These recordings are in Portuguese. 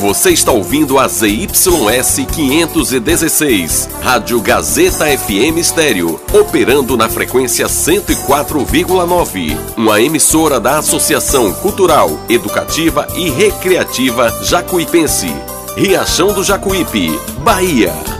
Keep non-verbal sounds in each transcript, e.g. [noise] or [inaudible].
Você está ouvindo a ZYS 516, Rádio Gazeta FM Estéreo, operando na frequência 104,9. Uma emissora da Associação Cultural, Educativa e Recreativa Jacuipense. Riachão do Jacuípe, Bahia.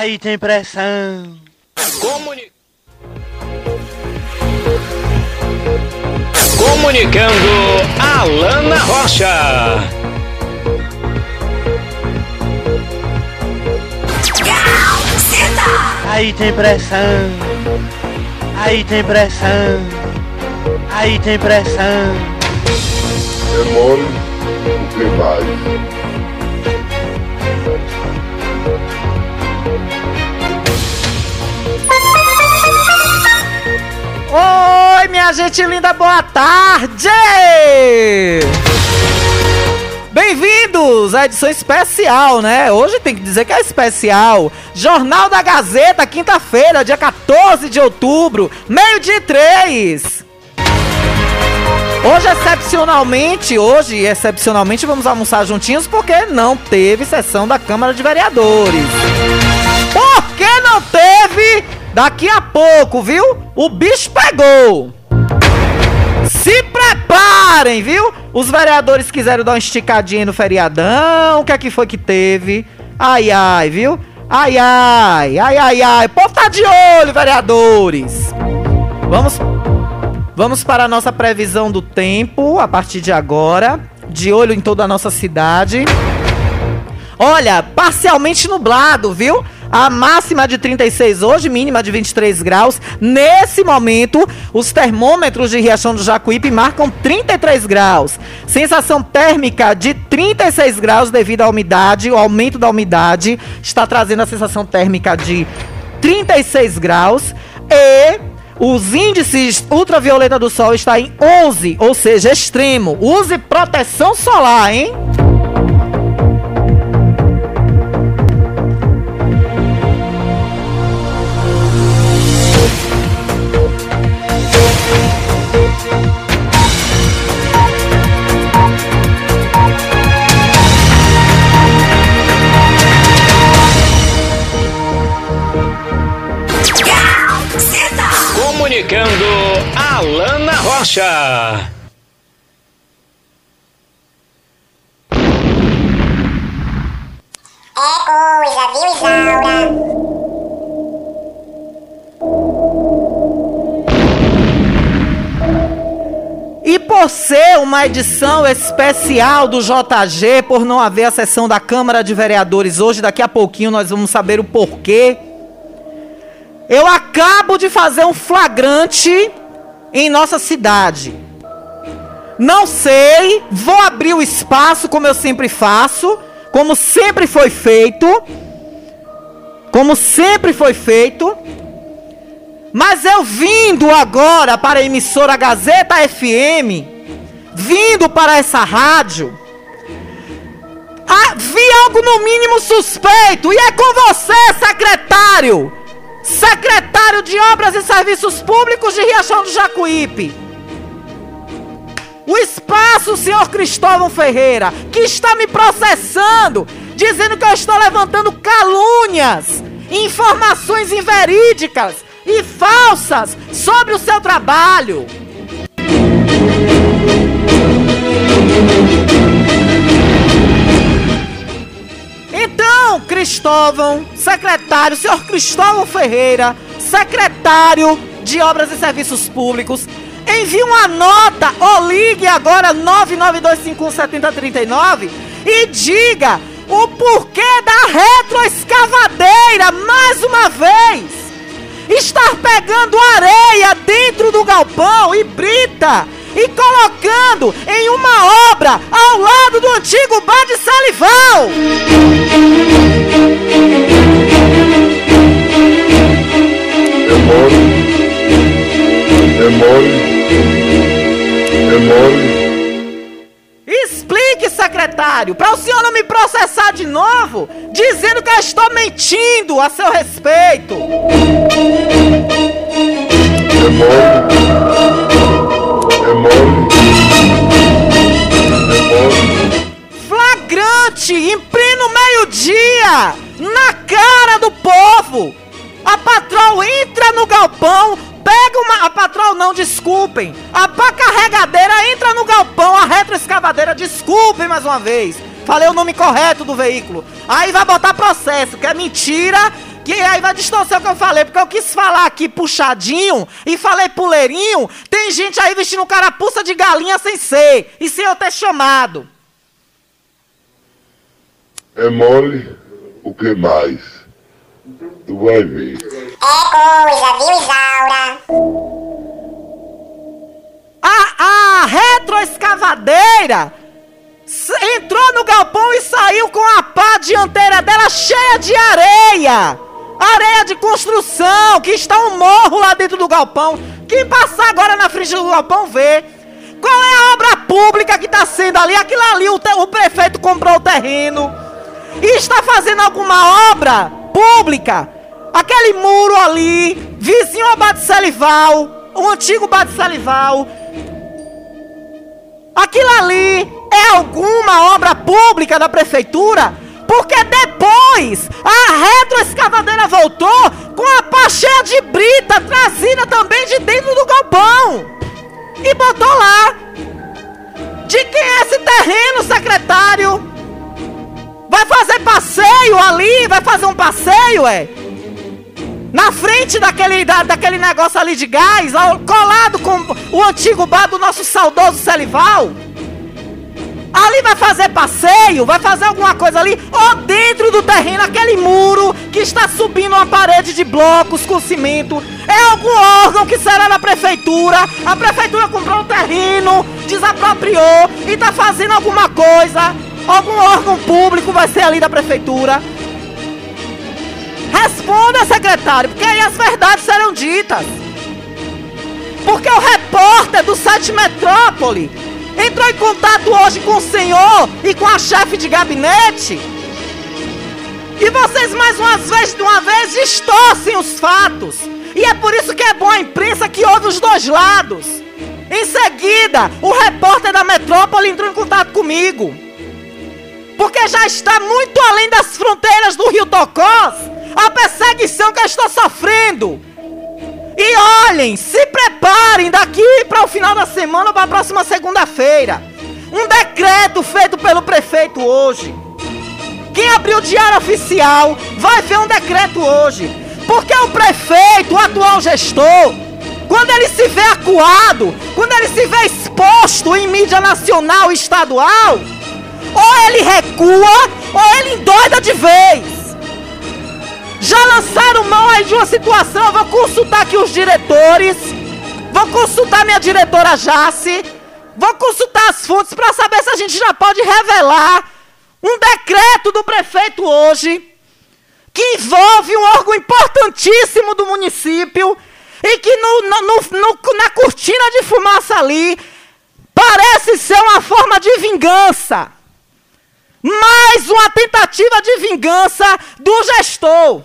Aí tem pressão. Comuni... Comunicando Alana Rocha. Aí tem pressão. Aí tem pressão. Aí tem pressão. Demore o que vai. Oi, minha gente linda, boa tarde! Bem-vindos à edição especial, né? Hoje tem que dizer que é especial. Jornal da Gazeta, quinta-feira, dia 14 de outubro, meio-dia três. Hoje, excepcionalmente, hoje, excepcionalmente, vamos almoçar juntinhos porque não teve sessão da Câmara de Vereadores. Por que não teve? Daqui a pouco, viu? O bicho pegou. Se preparem, viu? Os vereadores quiseram dar uma esticadinha no feriadão. O que é que foi que teve? Ai, ai, viu? Ai, ai, ai, ai, ai. O povo tá de olho, vereadores. Vamos, vamos para a nossa previsão do tempo a partir de agora. De olho em toda a nossa cidade. Olha, parcialmente nublado, viu? A máxima de 36 hoje, mínima de 23 graus. Nesse momento, os termômetros de Riachão do Jacuípe marcam 33 graus. Sensação térmica de 36 graus devido à umidade. O aumento da umidade está trazendo a sensação térmica de 36 graus. E os índices ultravioleta do sol está em 11, ou seja, extremo. Use proteção solar, hein? Rocha. É coisa, viu, Isaura? E por ser uma edição especial do JG, por não haver a sessão da Câmara de Vereadores hoje, daqui a pouquinho nós vamos saber o porquê. Eu acabo de fazer um flagrante em nossa cidade. Não sei, vou abrir o espaço como eu sempre faço, como sempre foi feito. Como sempre foi feito. Mas eu vindo agora para a emissora Gazeta FM, vindo para essa rádio, vi algo no mínimo suspeito. E é com você, secretário! Secretário de Obras e Serviços Públicos de Riachão do Jacuípe. O espaço, senhor Cristóvão Ferreira, que está me processando, dizendo que eu estou levantando calúnias, informações inverídicas e falsas sobre o seu trabalho. Então, Cristóvão, secretário, senhor Cristóvão Ferreira, secretário de Obras e Serviços Públicos, envie uma nota ou ligue agora 992517039 e diga o porquê da retroescavadeira, mais uma vez, estar pegando areia dentro do galpão e brita e colocando em uma obra ao lado do antigo bar de Salival. É mole. É mole. É mole. Explique, secretário, para o senhor não me processar de novo, dizendo que eu estou mentindo a seu respeito. É mole. Flagrante, em pleno meio-dia, na cara do povo. A patrol entra no galpão, pega uma. A patrol não, desculpem. A pá carregadeira entra no galpão, a retroescavadeira, desculpem mais uma vez. Falei o nome correto do veículo. Aí vai botar processo, que é mentira. Que aí vai distorcer o que eu falei, porque eu quis falar aqui puxadinho e falei puleirinho. Tem gente aí vestindo carapuça de galinha sem ser e sem eu ter chamado. É mole. O que mais? Tu vai ver. É coisa, viu, Isaura? A, a retroescavadeira entrou no galpão e saiu com a pá dianteira dela cheia de areia. Areia de construção, que está um morro lá dentro do galpão. Quem passar agora na frente do galpão vê. Qual é a obra pública que está sendo ali? Aquilo ali, o, o prefeito comprou o terreno e está fazendo alguma obra pública. Aquele muro ali, vizinho ao Bate Salival, o antigo Bate Salival. Aquilo ali é alguma obra pública da prefeitura? Porque depois a retroescavadeira voltou com a pá cheia de brita trazida também de dentro do galpão. E botou lá. De quem é esse terreno, secretário? Vai fazer passeio ali? Vai fazer um passeio, é? Na frente daquele, da- daquele negócio ali de gás, ao- colado com o antigo bar do nosso saudoso Celival? Ali vai fazer passeio? Vai fazer alguma coisa ali? Ou dentro do terreno, aquele muro que está subindo uma parede de blocos com cimento? É algum órgão que será da prefeitura? A prefeitura comprou o terreno, desapropriou e está fazendo alguma coisa? Algum órgão público vai ser ali da prefeitura? Responda, secretário, porque aí as verdades serão ditas. Porque o repórter do site Metrópole entrou em contato hoje com o senhor e com a chefe de gabinete. E vocês mais uma vez, de uma vez distorcem os fatos. E é por isso que é bom a imprensa que ouve os dois lados. Em seguida, o repórter da Metrópole entrou em contato comigo. Porque já está muito além das fronteiras do Rio Tocós a perseguição que eu estou sofrendo. E olhem, se preparem daqui para o final da semana para a próxima segunda-feira. Um decreto feito pelo prefeito hoje. Quem abriu o diário oficial vai ver um decreto hoje. Porque o prefeito, o atual gestor, quando ele se vê acuado, quando ele se vê exposto em mídia nacional e estadual, ou ele recua ou ele endoida de vez. Já lançaram mão aí de uma situação, eu vou consultar aqui os diretores, vou consultar minha diretora Jace, vou consultar as fontes para saber se a gente já pode revelar um decreto do prefeito hoje que envolve um órgão importantíssimo do município e que no, no- no- na cortina de fumaça ali parece ser uma forma de vingança. Mais uma tentativa de vingança do gestor.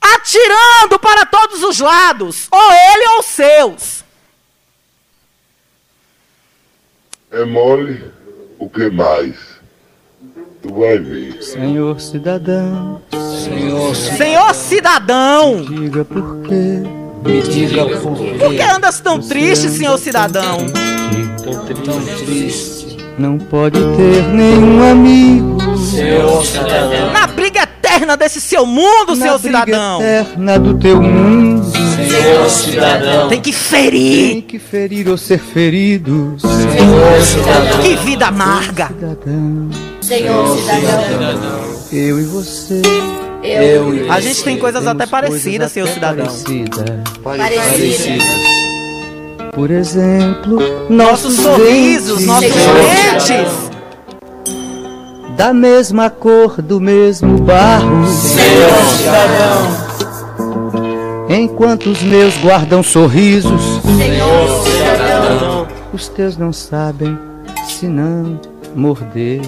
Atirando para todos os lados, ou ele ou os seus. É mole. O que mais? Tu vai ver. Senhor cidadão, Senhor, Senhor cidadão, diga por quê. Me diga por por que andas tão triste, senhor cidadão? tão triste. Não pode ter nenhum amigo. Senhor cidadão. Na briga eterna desse seu mundo, Na senhor briga cidadão. eterna do teu mundo. Senhor cidadão. Tem que ferir. Tem que ferir ou ser ferido. Que vida amarga. Cidadão. Senhor cidadão, Eu e você. eu e A gente tem coisas até parecidas, senhor cidadão. parecidas. Por exemplo, Nossos sorrisos, nossos Senhor. dentes. da mesma cor do mesmo barro. Senhor cidadão, Enquanto os meus guardam sorrisos, Senhor cidadão, os teus não sabem se não morder.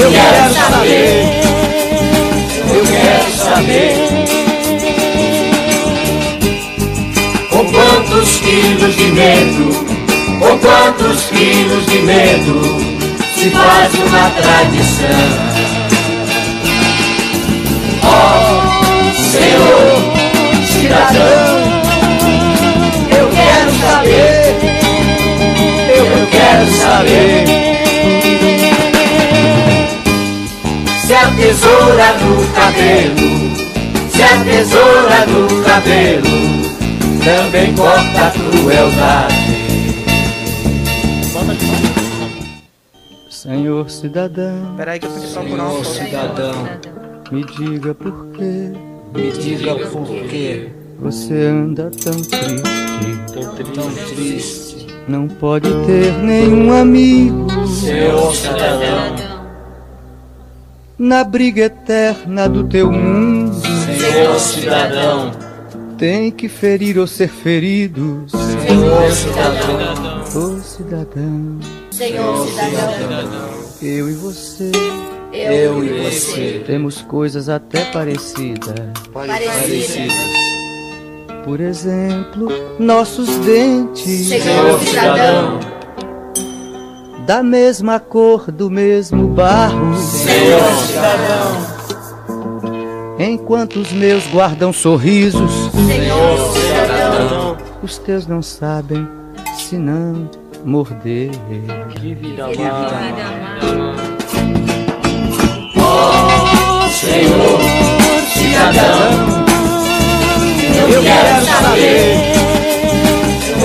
Eu quero saber, eu quero saber Com quantos quilos de medo, com quantos quilos de medo se faz uma tradição. Ó Senhor, cidadão, eu quero saber, eu quero saber. Tesoura no cabelo, se a tesoura no cabelo também corta a crueldade. Senhor cidadão, Peraí que eu tenho que procurar um cidadão, me diga por quê. Me diga por quê, você anda tão triste. tão triste, Não pode ter nenhum amigo. Senhor cidadão, na briga eterna do teu mundo. Senhor cidadão, Tem que ferir ou ser ferido. Senhor cidadão, Ô cidadão, Senhor cidadão, eu e você eu e você, temos coisas até parecidas. parecidas. Por exemplo, nossos dentes Senhor cidadão, da mesma cor do mesmo barro. Senhor cidadão, Enquanto os meus guardam sorrisos, Senhor cidadão, os teus não sabem se não morder. Senhor cidadão, eu quero saber,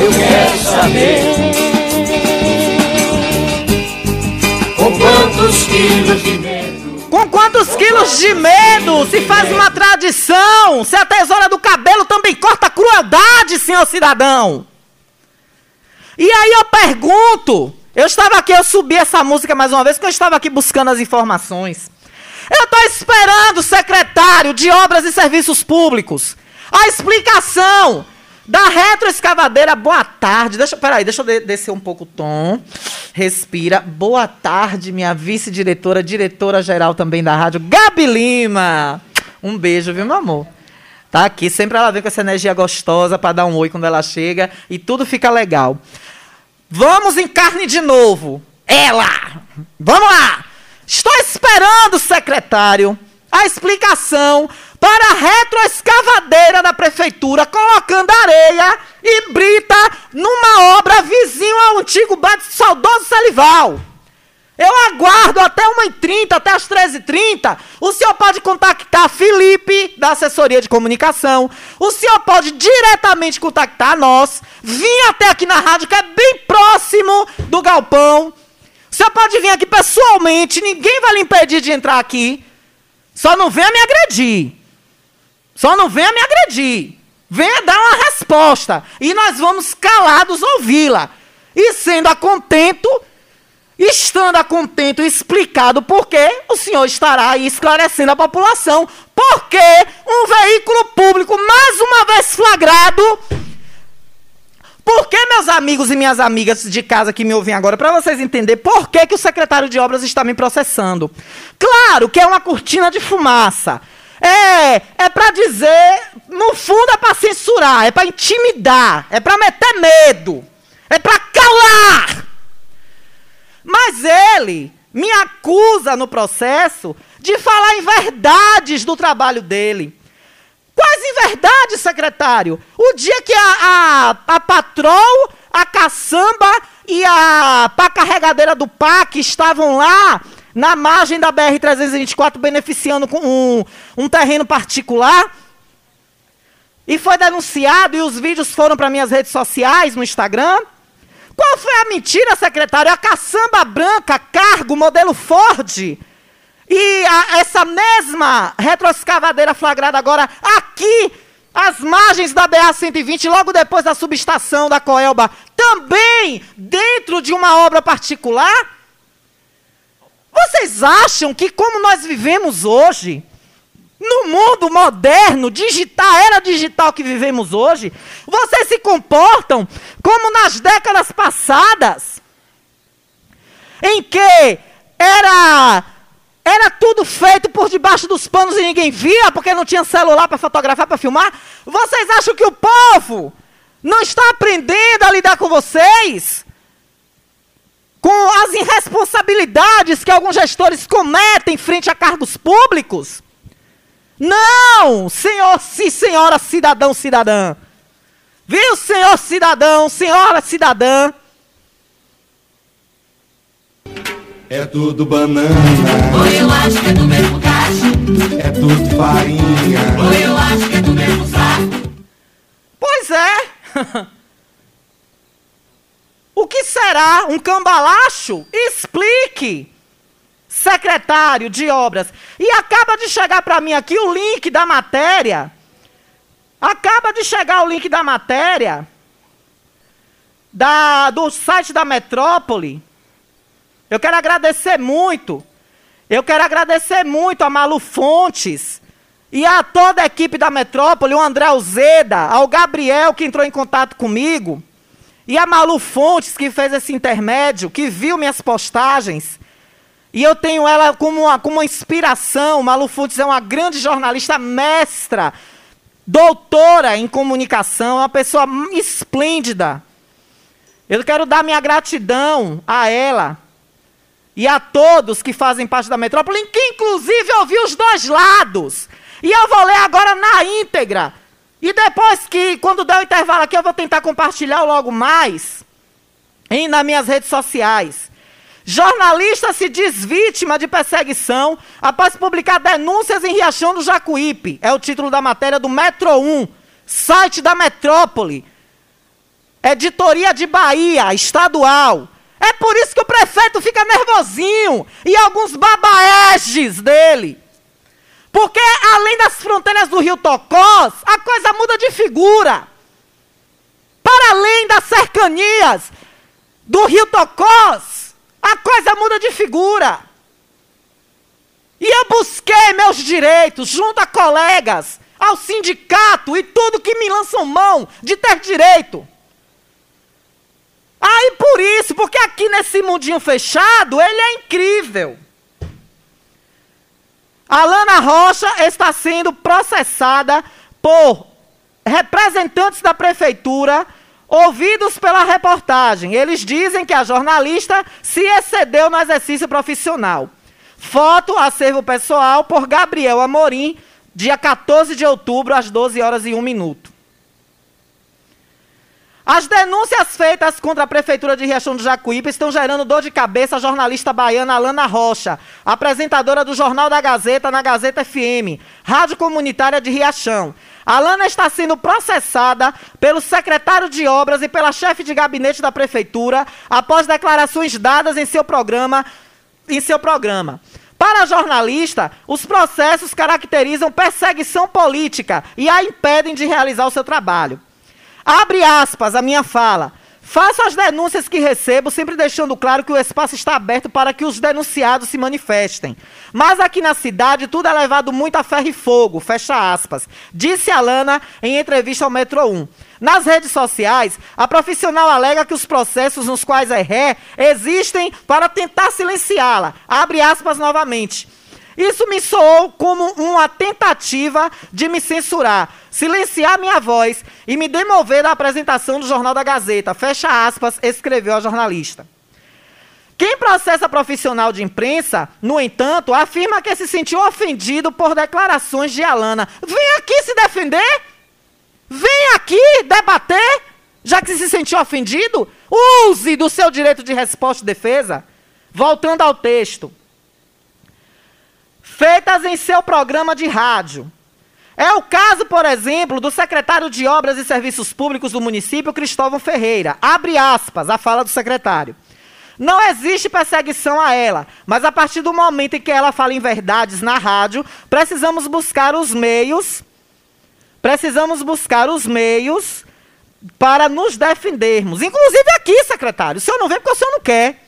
eu quero saber. Quantos quilos de medo, Com quantos quilos de medo se faz uma tradição? Se a tesoura do cabelo também corta a crueldade, senhor cidadão. E aí eu pergunto, eu estava aqui, eu subi essa música mais uma vez, porque eu estava aqui buscando as informações. Eu estou esperando, secretário de Obras e Serviços Públicos, a explicação da retroescavadeira. Boa tarde. Deixa, peraí, deixa eu de- descer um pouco o tom. Respira. Boa tarde, minha vice-diretora, diretora-geral também da rádio, Gabi Lima. Um beijo, viu, meu amor? Tá aqui, sempre ela vem com essa energia gostosa para dar um oi quando ela chega e tudo fica legal. Vamos em carne de novo. Ela! Vamos lá! Estou esperando, secretário, a explicação para a retroescavadeira da prefeitura colocando areia e brita numa obra vizinho ao antigo bar de saudoso Salival. Eu aguardo até 1h30, até as 13h30. O senhor pode contactar Felipe, da assessoria de comunicação. O senhor pode diretamente contactar nós. Vir até aqui na rádio, que é bem próximo do galpão. O senhor pode vir aqui pessoalmente, ninguém vai lhe impedir de entrar aqui. Só não venha me agredir. Só não venha me agredir. Venha dar uma resposta. E nós vamos calados ouvi-la. E sendo a contento, estando a contento explicado por quê, o senhor estará aí esclarecendo a população. Porque um veículo público, mais uma vez flagrado. Por que, meus amigos e minhas amigas de casa que me ouvem agora, para vocês entenderem por que, que o secretário de obras está me processando? Claro que é uma cortina de fumaça. É, é para dizer, no fundo é para censurar, é para intimidar, é para meter medo, é para calar. Mas ele me acusa no processo de falar em verdades do trabalho dele. Quais inverdades, secretário? O dia que a, a, a Patrol, a Caçamba e a pá carregadeira do PAC estavam lá na margem da BR-324 beneficiando com um, um terreno particular, e foi denunciado e os vídeos foram para minhas redes sociais no Instagram. Qual foi a mentira, secretário? A caçamba branca, cargo, modelo Ford. E a, essa mesma retroescavadeira flagrada agora aqui, às margens da BA-120, logo depois da subestação da Coelba, também dentro de uma obra particular? Vocês acham que como nós vivemos hoje, no mundo moderno, digital, era digital que vivemos hoje, vocês se comportam como nas décadas passadas, em que era era tudo feito por debaixo dos panos e ninguém via, porque não tinha celular para fotografar, para filmar. Vocês acham que o povo não está aprendendo a lidar com vocês? Com as irresponsabilidades que alguns gestores cometem frente a cargos públicos? Não, senhor, sim, senhora cidadão, cidadã. Viu, senhor cidadão, senhora cidadã? É tudo banana. Ou eu acho que é do mesmo cacho. É tudo farinha. Ou eu acho que é do mesmo saco. Pois é. [laughs] o que será um cambalacho? Explique secretário de obras. E acaba de chegar para mim aqui o link da matéria. Acaba de chegar o link da matéria da, do site da Metrópole. Eu quero agradecer muito. Eu quero agradecer muito a Malu Fontes e a toda a equipe da Metrópole, o André Alzeda, ao Gabriel que entrou em contato comigo, e a Malu Fontes que fez esse intermédio, que viu minhas postagens. E eu tenho ela como uma, como uma inspiração. Malu Fontes é uma grande jornalista mestra, doutora em comunicação, uma pessoa esplêndida. Eu quero dar minha gratidão a ela e a todos que fazem parte da metrópole, que inclusive ouvi os dois lados. E eu vou ler agora na íntegra. E depois que, quando der o intervalo aqui, eu vou tentar compartilhar logo mais em, nas minhas redes sociais. Jornalista se diz vítima de perseguição após publicar denúncias em Riachão do Jacuípe. É o título da matéria do Metro 1, site da Metrópole. Editoria de Bahia, estadual. É por isso que o prefeito fica nervosinho e alguns babaeges dele. Porque além das fronteiras do rio Tocós, a coisa muda de figura. Para além das cercanias do rio Tocós, a coisa muda de figura. E eu busquei meus direitos junto a colegas, ao sindicato e tudo que me lançam mão de ter direito. Aí por isso, porque aqui nesse mundinho fechado, ele é incrível. Alana Rocha está sendo processada por representantes da prefeitura Ouvidos pela reportagem, eles dizem que a jornalista se excedeu no exercício profissional. Foto, acervo pessoal, por Gabriel Amorim, dia 14 de outubro, às 12 horas e 1 minuto. As denúncias feitas contra a Prefeitura de Riachão do Jacuípe estão gerando dor de cabeça à jornalista baiana Alana Rocha, apresentadora do Jornal da Gazeta na Gazeta FM, rádio comunitária de Riachão. Alana está sendo processada pelo secretário de obras e pela chefe de gabinete da prefeitura após declarações dadas em seu programa. Em seu programa. Para a jornalista, os processos caracterizam perseguição política e a impedem de realizar o seu trabalho. Abre aspas a minha fala. Faço as denúncias que recebo, sempre deixando claro que o espaço está aberto para que os denunciados se manifestem. Mas aqui na cidade tudo é levado muito a ferro e fogo, fecha aspas. Disse Alana em entrevista ao Metro 1. Nas redes sociais, a profissional alega que os processos nos quais é ré existem para tentar silenciá-la. Abre aspas novamente. Isso me soou como uma tentativa de me censurar, silenciar minha voz e me demover da apresentação do Jornal da Gazeta. Fecha aspas, escreveu a jornalista. Quem processa profissional de imprensa, no entanto, afirma que se sentiu ofendido por declarações de Alana. Vem aqui se defender? Vem aqui debater? Já que se sentiu ofendido, use do seu direito de resposta e defesa. Voltando ao texto feitas em seu programa de rádio. É o caso, por exemplo, do secretário de Obras e Serviços Públicos do município, Cristóvão Ferreira. Abre aspas, a fala do secretário. Não existe perseguição a ela, mas a partir do momento em que ela fala em verdades na rádio, precisamos buscar os meios, precisamos buscar os meios para nos defendermos. Inclusive aqui, secretário. O senhor não vem porque o senhor não quer.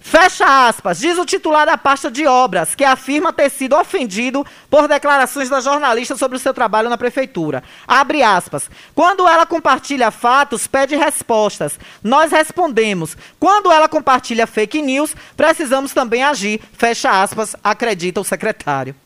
Fecha aspas, diz o titular da pasta de obras, que afirma ter sido ofendido por declarações da jornalista sobre o seu trabalho na prefeitura. Abre aspas. Quando ela compartilha fatos, pede respostas. Nós respondemos. Quando ela compartilha fake news, precisamos também agir. Fecha aspas, acredita o secretário.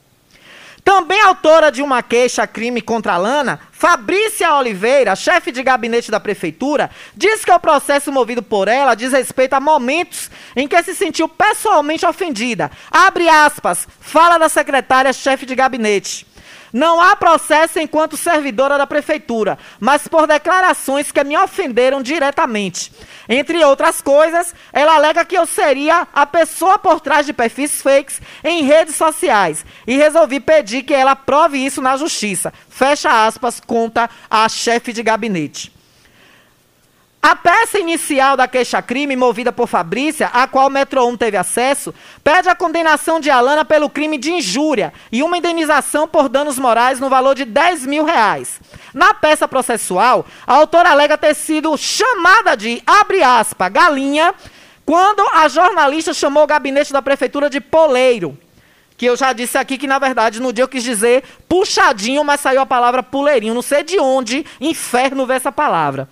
Também autora de uma queixa-crime contra a Lana, Fabrícia Oliveira, chefe de gabinete da prefeitura, diz que o processo movido por ela diz respeito a momentos em que se sentiu pessoalmente ofendida. Abre aspas, fala da secretária-chefe de gabinete. Não há processo enquanto servidora da prefeitura, mas por declarações que me ofenderam diretamente. Entre outras coisas, ela alega que eu seria a pessoa por trás de perfis fakes em redes sociais e resolvi pedir que ela prove isso na justiça. Fecha aspas, conta a chefe de gabinete. A peça inicial da queixa-crime, movida por Fabrícia, a qual o Metro 1 teve acesso, pede a condenação de Alana pelo crime de injúria e uma indenização por danos morais no valor de 10 mil reais. Na peça processual, a autora alega ter sido chamada de, abre aspas, galinha, quando a jornalista chamou o gabinete da prefeitura de poleiro. Que eu já disse aqui que, na verdade, no dia eu quis dizer puxadinho, mas saiu a palavra puleirinho. Não sei de onde inferno vê essa palavra.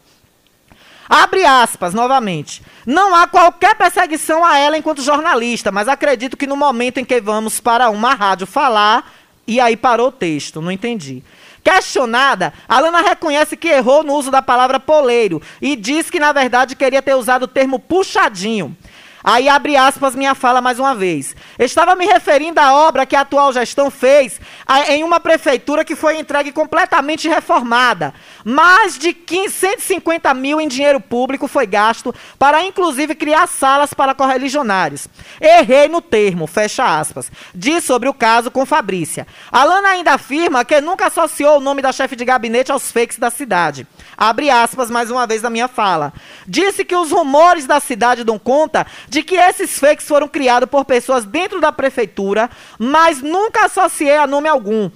Abre aspas, novamente. Não há qualquer perseguição a ela enquanto jornalista, mas acredito que no momento em que vamos para uma rádio falar, e aí parou o texto, não entendi. Questionada, Alana reconhece que errou no uso da palavra poleiro e diz que, na verdade, queria ter usado o termo puxadinho. Aí abre aspas minha fala mais uma vez. Estava me referindo à obra que a atual gestão fez em uma prefeitura que foi entregue completamente reformada. Mais de 15, 150 mil em dinheiro público foi gasto para, inclusive, criar salas para correligionários. Errei no termo, fecha aspas. Diz sobre o caso com Fabrícia. Alana ainda afirma que nunca associou o nome da chefe de gabinete aos fakes da cidade. Abre aspas mais uma vez na minha fala. Disse que os rumores da cidade dão conta de que esses fakes foram criados por pessoas dentro da prefeitura, mas nunca associei a nome algum.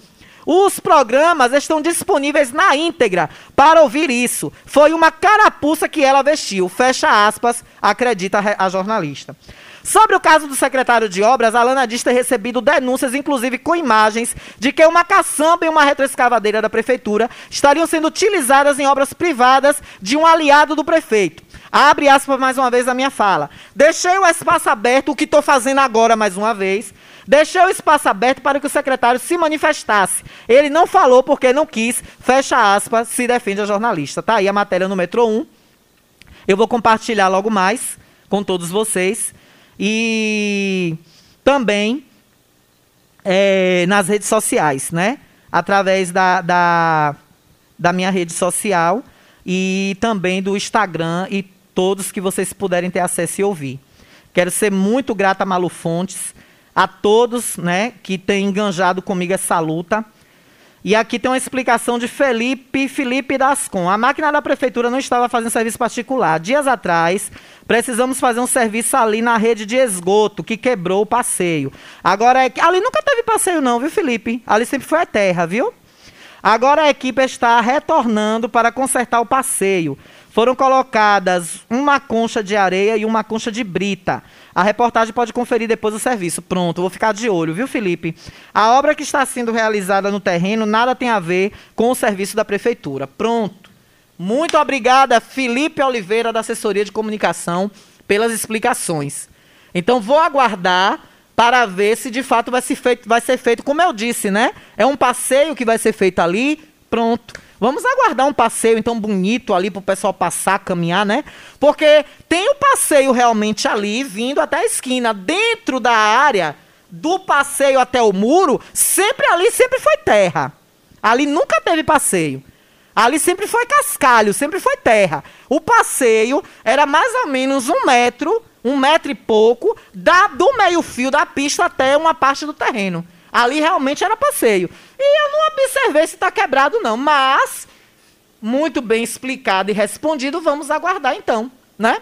Os programas estão disponíveis na íntegra para ouvir isso. Foi uma carapuça que ela vestiu. Fecha aspas, acredita a jornalista. Sobre o caso do secretário de obras, Alana diz ter recebido denúncias, inclusive com imagens, de que uma caçamba e uma retroescavadeira da prefeitura estariam sendo utilizadas em obras privadas de um aliado do prefeito. Abre aspas mais uma vez a minha fala. Deixei o espaço aberto, o que estou fazendo agora mais uma vez. Deixei o espaço aberto para que o secretário se manifestasse. Ele não falou porque não quis. Fecha aspas, se defende a jornalista. Tá aí a matéria no Metro 1. Eu vou compartilhar logo mais com todos vocês. E também é, nas redes sociais, né? Através da, da, da minha rede social e também do Instagram e todos que vocês puderem ter acesso e ouvir. Quero ser muito grata a Malu Fontes, a todos né, que têm enganjado comigo essa luta. E aqui tem uma explicação de Felipe Felipe Dascon. A máquina da prefeitura não estava fazendo serviço particular. Dias atrás, precisamos fazer um serviço ali na rede de esgoto, que quebrou o passeio. Agora, ali nunca teve passeio não, viu, Felipe? Ali sempre foi a terra, viu? Agora a equipe está retornando para consertar o passeio. Foram colocadas uma concha de areia e uma concha de brita. A reportagem pode conferir depois o serviço. Pronto, vou ficar de olho, viu, Felipe? A obra que está sendo realizada no terreno nada tem a ver com o serviço da prefeitura. Pronto. Muito obrigada, Felipe Oliveira, da assessoria de comunicação, pelas explicações. Então, vou aguardar para ver se de fato vai ser feito, vai ser feito como eu disse, né? É um passeio que vai ser feito ali. Pronto. Vamos aguardar um passeio então bonito ali para o pessoal passar, caminhar, né? Porque tem o passeio realmente ali, vindo até a esquina, dentro da área do passeio até o muro, sempre ali sempre foi terra. Ali nunca teve passeio. Ali sempre foi cascalho, sempre foi terra. O passeio era mais ou menos um metro, um metro e pouco, da, do meio-fio da pista até uma parte do terreno. Ali realmente era passeio. E eu não observei se está quebrado, não. Mas, muito bem explicado e respondido, vamos aguardar então, né?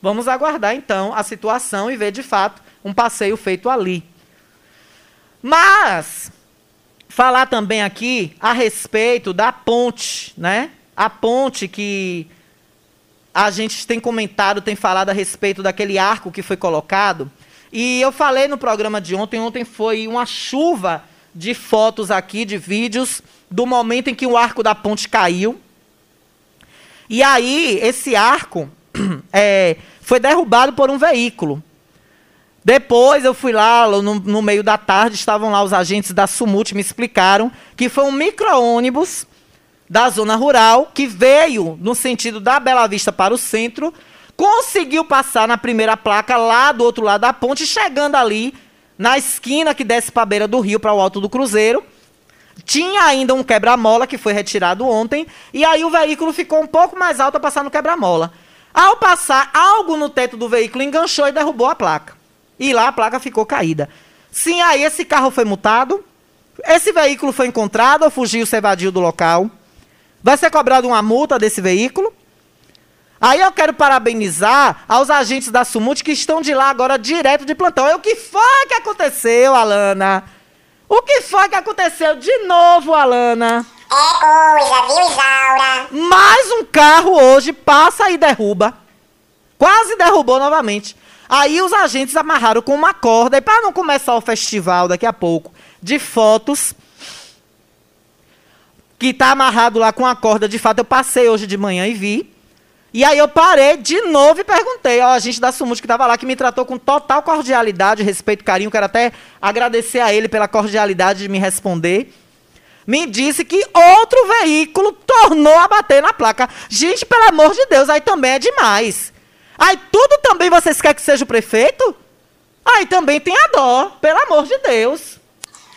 Vamos aguardar então a situação e ver de fato um passeio feito ali. Mas, falar também aqui a respeito da ponte, né? A ponte que a gente tem comentado, tem falado a respeito daquele arco que foi colocado. E eu falei no programa de ontem, ontem foi uma chuva de fotos aqui, de vídeos, do momento em que o arco da ponte caiu. E aí, esse arco [clears throat] é, foi derrubado por um veículo. Depois eu fui lá, no, no meio da tarde, estavam lá os agentes da Sumut, me explicaram que foi um micro-ônibus da zona rural que veio no sentido da Bela Vista para o centro, conseguiu passar na primeira placa lá do outro lado da ponte, chegando ali na esquina que desce para a beira do rio, para o alto do cruzeiro. Tinha ainda um quebra-mola que foi retirado ontem, e aí o veículo ficou um pouco mais alto a passar no quebra-mola. Ao passar, algo no teto do veículo enganchou e derrubou a placa. E lá a placa ficou caída. Sim, aí esse carro foi multado, esse veículo foi encontrado ou fugiu, se evadiu do local. Vai ser cobrada uma multa desse veículo. Aí eu quero parabenizar aos agentes da Sumut que estão de lá agora direto de plantão. E o que foi que aconteceu, Alana? O que foi que aconteceu de novo, Alana? É coisa, viu, Isaura? Mais um carro hoje passa e derruba. Quase derrubou novamente. Aí os agentes amarraram com uma corda e para não começar o festival daqui a pouco de fotos que tá amarrado lá com a corda, de fato eu passei hoje de manhã e vi. E aí eu parei de novo e perguntei ao agente da Sumut que estava lá, que me tratou com total cordialidade, respeito, carinho, quero até agradecer a ele pela cordialidade de me responder. Me disse que outro veículo tornou a bater na placa. Gente, pelo amor de Deus, aí também é demais. Aí tudo também vocês querem que seja o prefeito? Aí também tem a dó, pelo amor de Deus.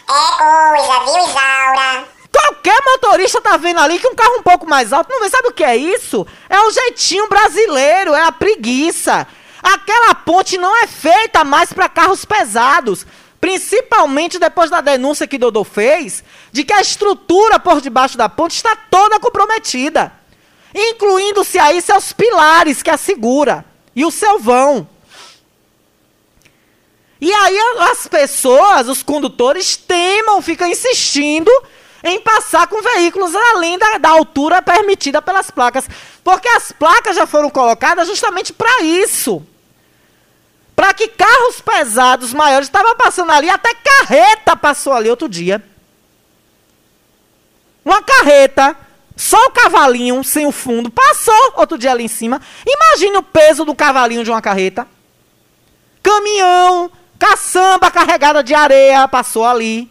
É coisa, viu, Isaura? Qualquer motorista tá vendo ali que um carro um pouco mais alto, não vê, sabe o que é isso? É o jeitinho brasileiro, é a preguiça. Aquela ponte não é feita mais para carros pesados, principalmente depois da denúncia que Dodô fez de que a estrutura por debaixo da ponte está toda comprometida, incluindo-se aí seus pilares que a segura e o seu vão. E aí as pessoas, os condutores temam, ficam insistindo em passar com veículos além da, da altura permitida pelas placas. Porque as placas já foram colocadas justamente para isso. Para que carros pesados maiores estavam passando ali, até carreta passou ali outro dia. Uma carreta, só o cavalinho sem o fundo, passou outro dia ali em cima. Imagine o peso do cavalinho de uma carreta. Caminhão, caçamba carregada de areia passou ali.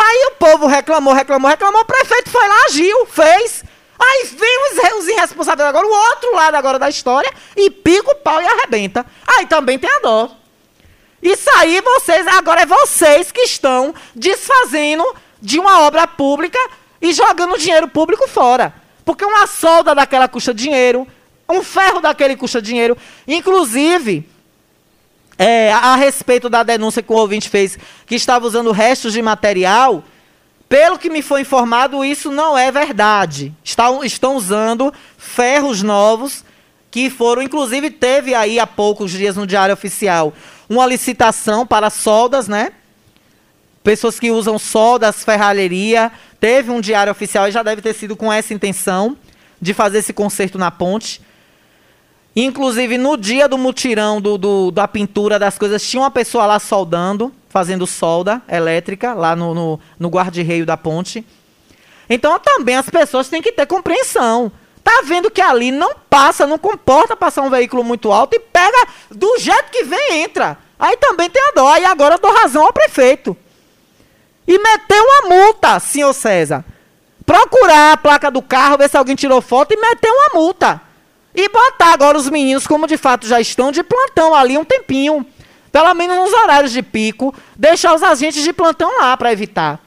Aí o povo reclamou, reclamou, reclamou. O prefeito foi lá, agiu, fez. Aí vem os, os irresponsáveis agora, o outro lado agora da história, e pica o pau e arrebenta. Aí também tem a dó. Isso aí vocês, agora é vocês que estão desfazendo de uma obra pública e jogando dinheiro público fora. Porque uma solda daquela custa dinheiro, um ferro daquele custa dinheiro. Inclusive, é, a, respeito da denúncia que o ouvinte fez, que estava usando restos de material, pelo que me foi informado, isso não é verdade. Estão, estão usando ferros novos, que foram, inclusive, teve aí há poucos dias no Diário Oficial uma licitação para soldas, né? Pessoas que usam soldas, ferralheria. Teve um diário oficial e já deve ter sido com essa intenção de fazer esse conserto na ponte. Inclusive, no dia do mutirão do, do, da pintura das coisas, tinha uma pessoa lá soldando, fazendo solda elétrica, lá no, no, no guarda-reio da ponte. Então, também as pessoas têm que ter compreensão. Tá vendo que ali não passa, não comporta passar um veículo muito alto e pega do jeito que vem, entra. Aí também tem a dó. E agora eu dou razão ao prefeito. E meter uma multa, senhor César. Procurar a placa do carro, ver se alguém tirou foto e meter uma multa. E botar agora os meninos, como de fato já estão, de plantão ali um tempinho. Pelo menos nos horários de pico. Deixar os agentes de plantão lá para evitar.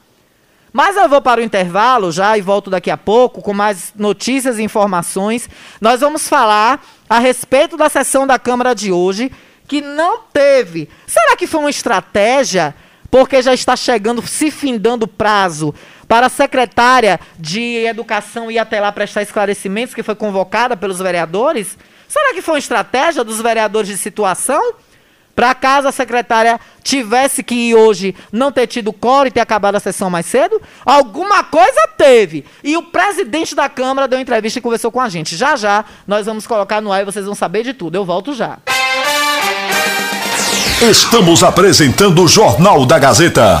Mas eu vou para o intervalo já e volto daqui a pouco com mais notícias e informações. Nós vamos falar a respeito da sessão da Câmara de hoje, que não teve. Será que foi uma estratégia porque já está chegando, se findando o prazo para a secretária de Educação ir até lá prestar esclarecimentos, que foi convocada pelos vereadores? Será que foi uma estratégia dos vereadores de situação? Para caso a secretária tivesse que ir hoje não ter tido coro e ter acabado a sessão mais cedo? Alguma coisa teve. E o presidente da Câmara deu entrevista e conversou com a gente. Já já nós vamos colocar no ar e vocês vão saber de tudo. Eu volto já. Estamos apresentando o Jornal da Gazeta.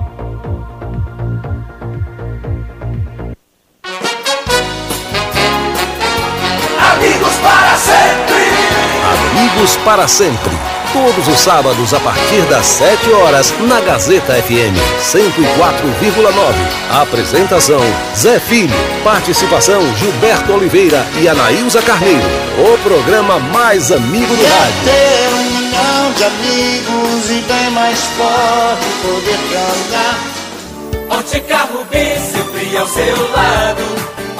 Amigos para sempre. Todos os sábados a partir das 7 horas na Gazeta FM 104,9. Apresentação: Zé Filho. Participação: Gilberto Oliveira e Anaísa Carneiro. O programa mais amigo do rádio. ter um milhão de amigos e bem mais forte poder cantar. Ótica Rubi sempre ao seu lado.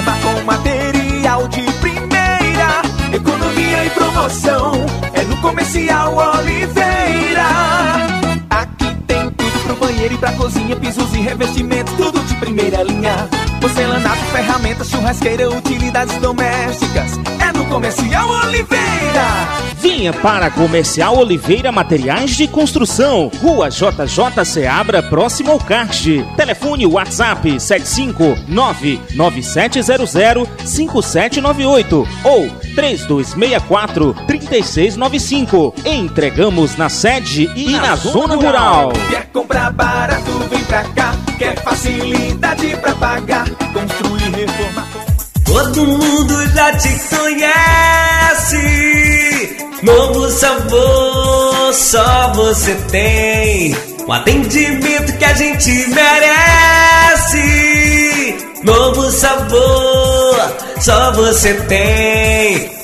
Reformar com material de primeira. Economia e promoção. É no Comercial Oliveira. Aqui tem tudo pro banheiro e pra cozinha. Pisos e revestimentos, primeira linha. Porcelanato, ferramentas, churrasqueira, utilidades domésticas. É no Comercial Oliveira. Vinha para Comercial Oliveira Materiais de Construção, Rua JJ Seabra, próximo ao kart. Telefone WhatsApp 75997005798 ou 3264-3695. Entregamos na sede e, na, zona rural. Quer comprar barato, vem pra cá. Quer facilidade pra pagar. Construir, reformar. Todo mundo já te conhece. Novo sabor, só você tem. Um atendimento que a gente merece. Novo sabor, só você tem.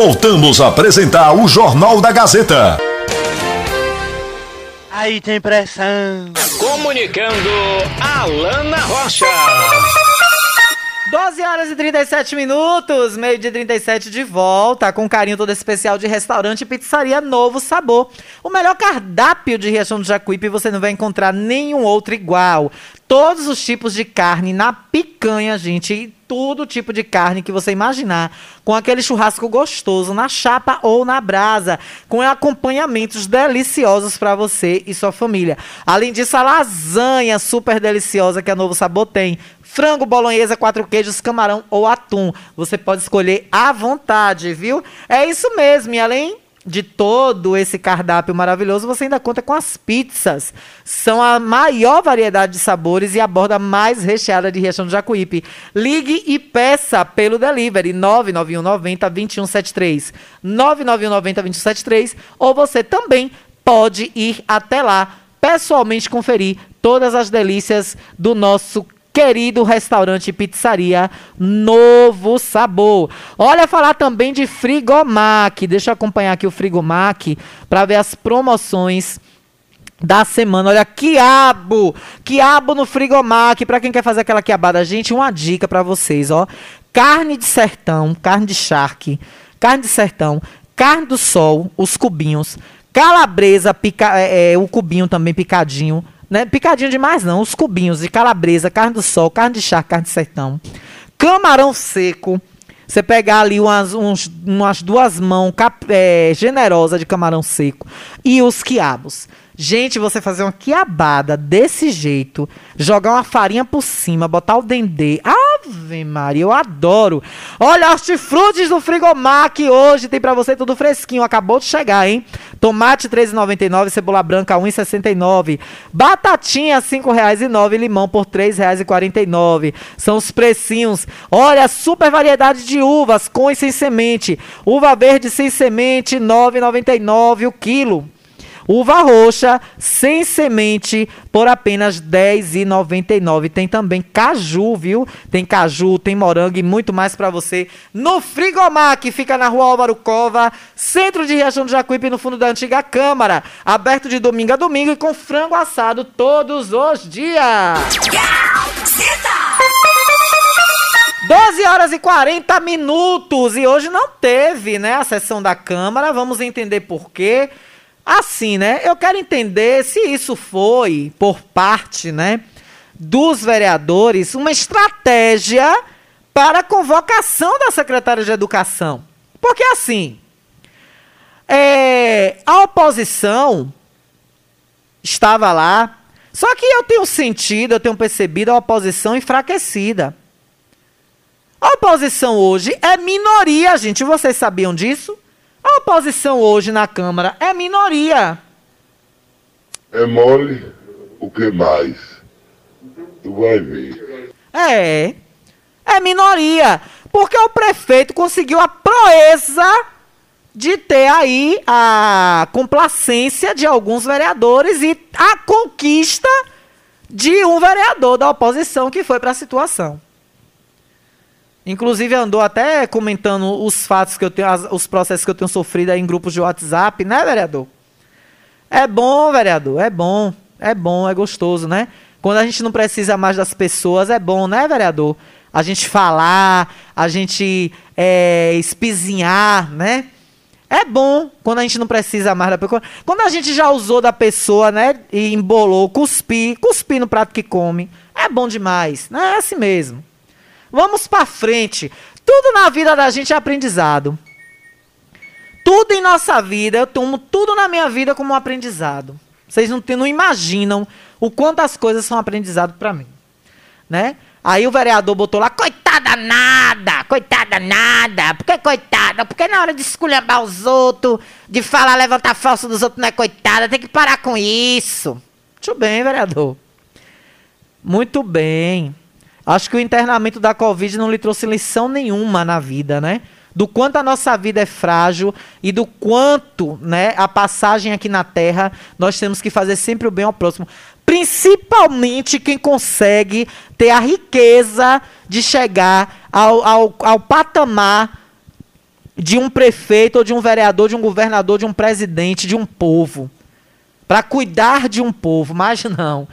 Voltamos a apresentar o Jornal da Gazeta. Aí tem pressão. Comunicando Alana Rocha. 12 horas e 37 minutos, meio de 37 de volta, com carinho todo especial de restaurante e pizzaria Novo Sabor. O melhor cardápio de Riachão do Jacuípe você não vai encontrar nenhum outro igual. Todos os tipos de carne na picanha, gente, e todo tipo de carne que você imaginar, com aquele churrasco gostoso na chapa ou na brasa, com acompanhamentos deliciosos para você e sua família. Além disso, a lasanha super deliciosa que a Novo Sabor tem. Frango, bolonhesa, quatro queijos, camarão ou atum. Você pode escolher à vontade, viu? É isso mesmo. E além de todo esse cardápio maravilhoso, você ainda conta com as pizzas. São a maior variedade de sabores e a borda mais recheada de Riachão do Jacuípe. Ligue e peça pelo delivery 991 90 2173. 991 90 2173 ou você também pode ir até lá pessoalmente conferir todas as delícias do nosso querido restaurante pizzaria Novo Sabor. Olha, falar também de Frigomac. Deixa eu acompanhar aqui o Frigomac para ver as promoções da semana. Olha, quiabo! Quiabo no Frigomac. Para quem quer fazer aquela quiabada, gente, uma dica para vocês, ó. Carne de sertão, carne de charque, carne de sertão, carne do sol, os cubinhos, calabresa, pica, é, é, o cubinho também picadinho, né? Picadinho demais não, os cubinhos de calabresa, carne do sol, carne de charque, carne de sertão, camarão seco. Você pegar ali umas, uns, umas duas mãos é, generosas de camarão seco e os quiabos. Gente, você fazer uma quiabada desse jeito, jogar uma farinha por cima, botar o dendê. Ave Maria, eu adoro. Olha, hortifrutis do Frigomac hoje tem pra você tudo fresquinho. Acabou de chegar, hein? Tomate R$ 3,99, cebola branca R$ 1,69. Batatinha R$ 5,09 e limão por R$ 3,49. São os precinhos. Olha, super variedade de uvas com e sem semente. Uva verde sem semente, R$ 9,99 o quilo. Uva roxa sem semente por apenas R$ 10,99. Tem também caju, viu? Tem caju, tem morango e muito mais para você no Frigomar, que fica na rua Álvaro Cova, centro de Riachão do Jacuípe, no fundo da antiga Câmara. Aberto de domingo a domingo e com frango assado todos os dias. 12 horas e 40 minutos e hoje não teve, né, a sessão da Câmara. Vamos entender por quê. Assim, né? Eu quero entender se isso foi por parte, né, dos vereadores uma estratégia para a convocação da secretária de Educação. Porque assim, é, a oposição estava lá, só que eu tenho sentido, eu tenho percebido a oposição enfraquecida. A oposição hoje é minoria, gente. Vocês sabiam disso? A oposição hoje na Câmara é minoria. É mole o que mais? Tu vai ver. É. É minoria. Porque o prefeito conseguiu a proeza de ter aí a complacência de alguns vereadores e a conquista de um vereador da oposição que foi para a situação. Inclusive andou até comentando os fatos que eu tenho, as, os processos que eu tenho sofrido aí em grupos de WhatsApp, né, vereador? É bom, vereador, é bom, é bom, é gostoso, né? Quando a gente não precisa mais das pessoas, é bom, né, vereador? A gente falar, a gente é, espizinhar, né? É bom quando a gente não precisa mais da pessoa. Quando a gente já usou da pessoa, né? E embolou, cuspir, cuspir no prato que come. É bom demais, né? É assim mesmo. Vamos para frente. Tudo na vida da gente é aprendizado. Tudo em nossa vida, eu tomo tudo na minha vida como um aprendizado. Vocês não, não imaginam o quanto as coisas são aprendizado para mim, né? Aí o vereador botou lá, coitada nada, coitada nada. Por que coitada? Porque na hora de esculhambar os outros, de falar, levantar falso dos outros, não é coitada, tem que parar com isso. Muito bem, vereador. Muito bem. Acho que o internamento da Covid não lhe trouxe lição nenhuma na vida, né? Do quanto a nossa vida é frágil e do quanto, né, a passagem aqui na Terra, nós temos que fazer sempre o bem ao próximo. Principalmente quem consegue ter a riqueza de chegar ao, ao, ao patamar de um prefeito ou de um vereador, de um governador, de um presidente, de um povo. Para cuidar de um povo, mas não.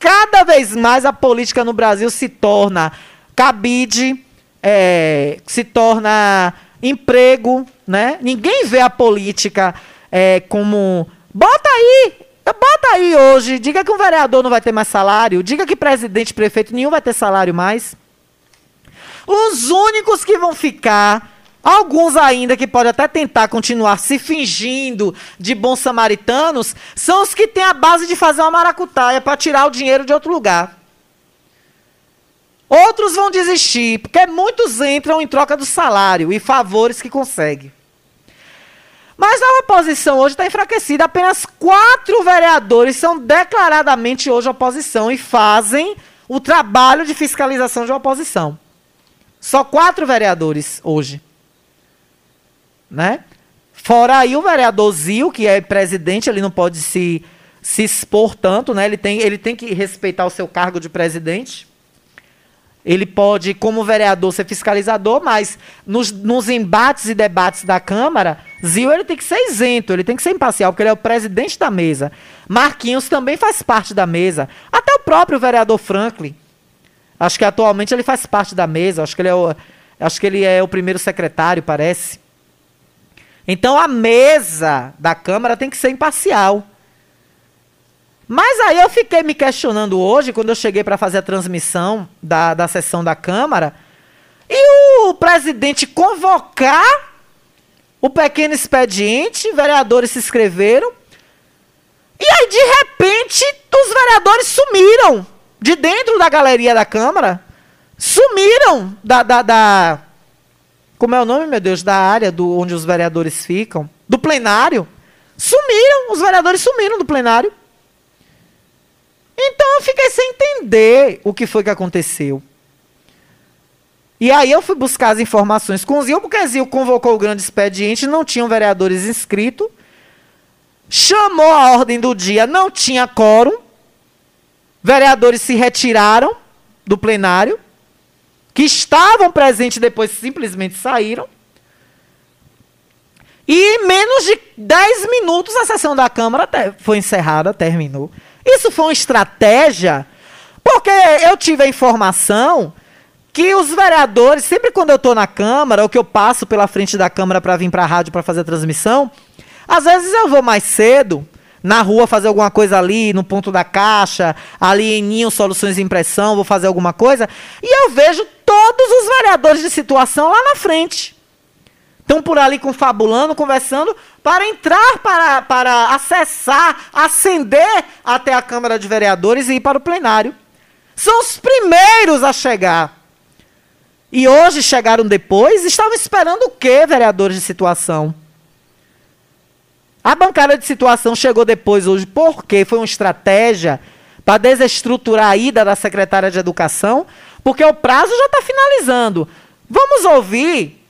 Cada vez mais a política no Brasil se torna cabide, é, se torna emprego, né? Ninguém vê a política é, como. Bota aí! Bota aí hoje, diga que um vereador não vai ter mais salário, diga que presidente, prefeito, nenhum vai ter salário mais. Os únicos que vão ficar, alguns ainda que podem até tentar continuar se fingindo de bons samaritanos, são os que têm a base de fazer uma maracutaia para tirar o dinheiro de outro lugar. Outros vão desistir, porque muitos entram em troca do salário e favores que conseguem. Mas a oposição hoje está enfraquecida. Apenas quatro vereadores são declaradamente hoje oposição e fazem o trabalho de fiscalização de oposição. Só quatro vereadores hoje. Né? Fora aí o vereador Zil, que é presidente, ele não pode se, se expor tanto, né? ele, tem, ele tem que respeitar o seu cargo de presidente. Ele pode, como vereador, ser fiscalizador, mas nos, nos, embates e debates da Câmara, Zil ele tem que ser isento, ele tem que ser imparcial, porque ele é o presidente da mesa. Marquinhos também faz parte da mesa. Até o próprio vereador Franklin. Acho que atualmente ele faz parte da mesa. Acho que ele é o, acho que ele é o primeiro secretário, parece. Então a mesa da Câmara tem que ser imparcial. Mas aí eu fiquei me questionando hoje, quando eu cheguei para fazer a transmissão da, da sessão da Câmara, e o presidente convocar o pequeno expediente, vereadores se inscreveram, e aí de repente os vereadores sumiram de dentro da galeria da Câmara, sumiram da, da, da como é o nome, meu Deus, da área do, onde os vereadores ficam, do plenário. Sumiram, os vereadores sumiram do plenário. Então eu fiquei sem entender o que foi que aconteceu. E aí eu fui buscar as informações com o Zil, porque o Zil convocou o grande expediente, não tinham vereadores inscritos. Chamou a ordem do dia, não tinha quórum. Vereadores se retiraram do plenário, que estavam presentes depois simplesmente saíram. E em menos de 10 minutos a sessão da Câmara foi encerrada, terminou. Isso foi uma estratégia, porque eu tive a informação que os vereadores, sempre quando eu estou na Câmara, ou que eu passo pela frente da Câmara para vir para a rádio para fazer a transmissão, às vezes eu vou mais cedo, na rua fazer alguma coisa ali, no ponto da caixa, ali em Ninho Soluções de Impressão, vou fazer alguma coisa, e eu vejo todos os vereadores de situação lá na frente. Estão por ali confabulando, conversando, para entrar, para, para acessar, ascender até a Câmara de Vereadores e ir para o plenário. São os primeiros a chegar. E hoje chegaram depois, estavam esperando o quê, vereadores de situação? A bancada de situação chegou depois hoje porque foi uma estratégia para desestruturar a ida da secretária de Educação, porque o prazo já está finalizando. Vamos ouvir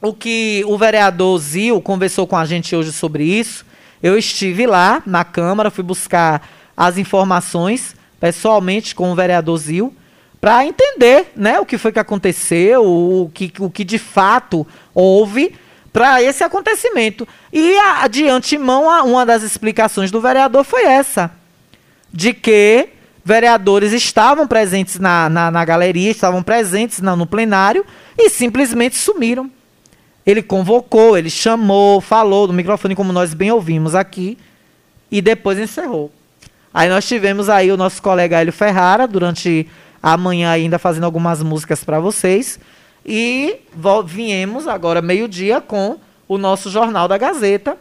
o que o vereador Zil conversou com a gente hoje sobre isso. Eu estive lá na Câmara, fui buscar as informações pessoalmente com o vereador Zil para entender né, o que foi que aconteceu, o que, o que de fato houve para esse acontecimento. E a, de antemão, uma das explicações do vereador foi essa: de que vereadores estavam presentes na, na, na galeria, estavam presentes na, no plenário e simplesmente sumiram. Ele convocou, ele chamou, falou no microfone, como nós bem ouvimos aqui, e depois encerrou. Aí nós tivemos aí o nosso colega Hélio Ferrara, durante a manhã ainda fazendo algumas músicas para vocês. E viemos agora meio-dia com o nosso Jornal da Gazeta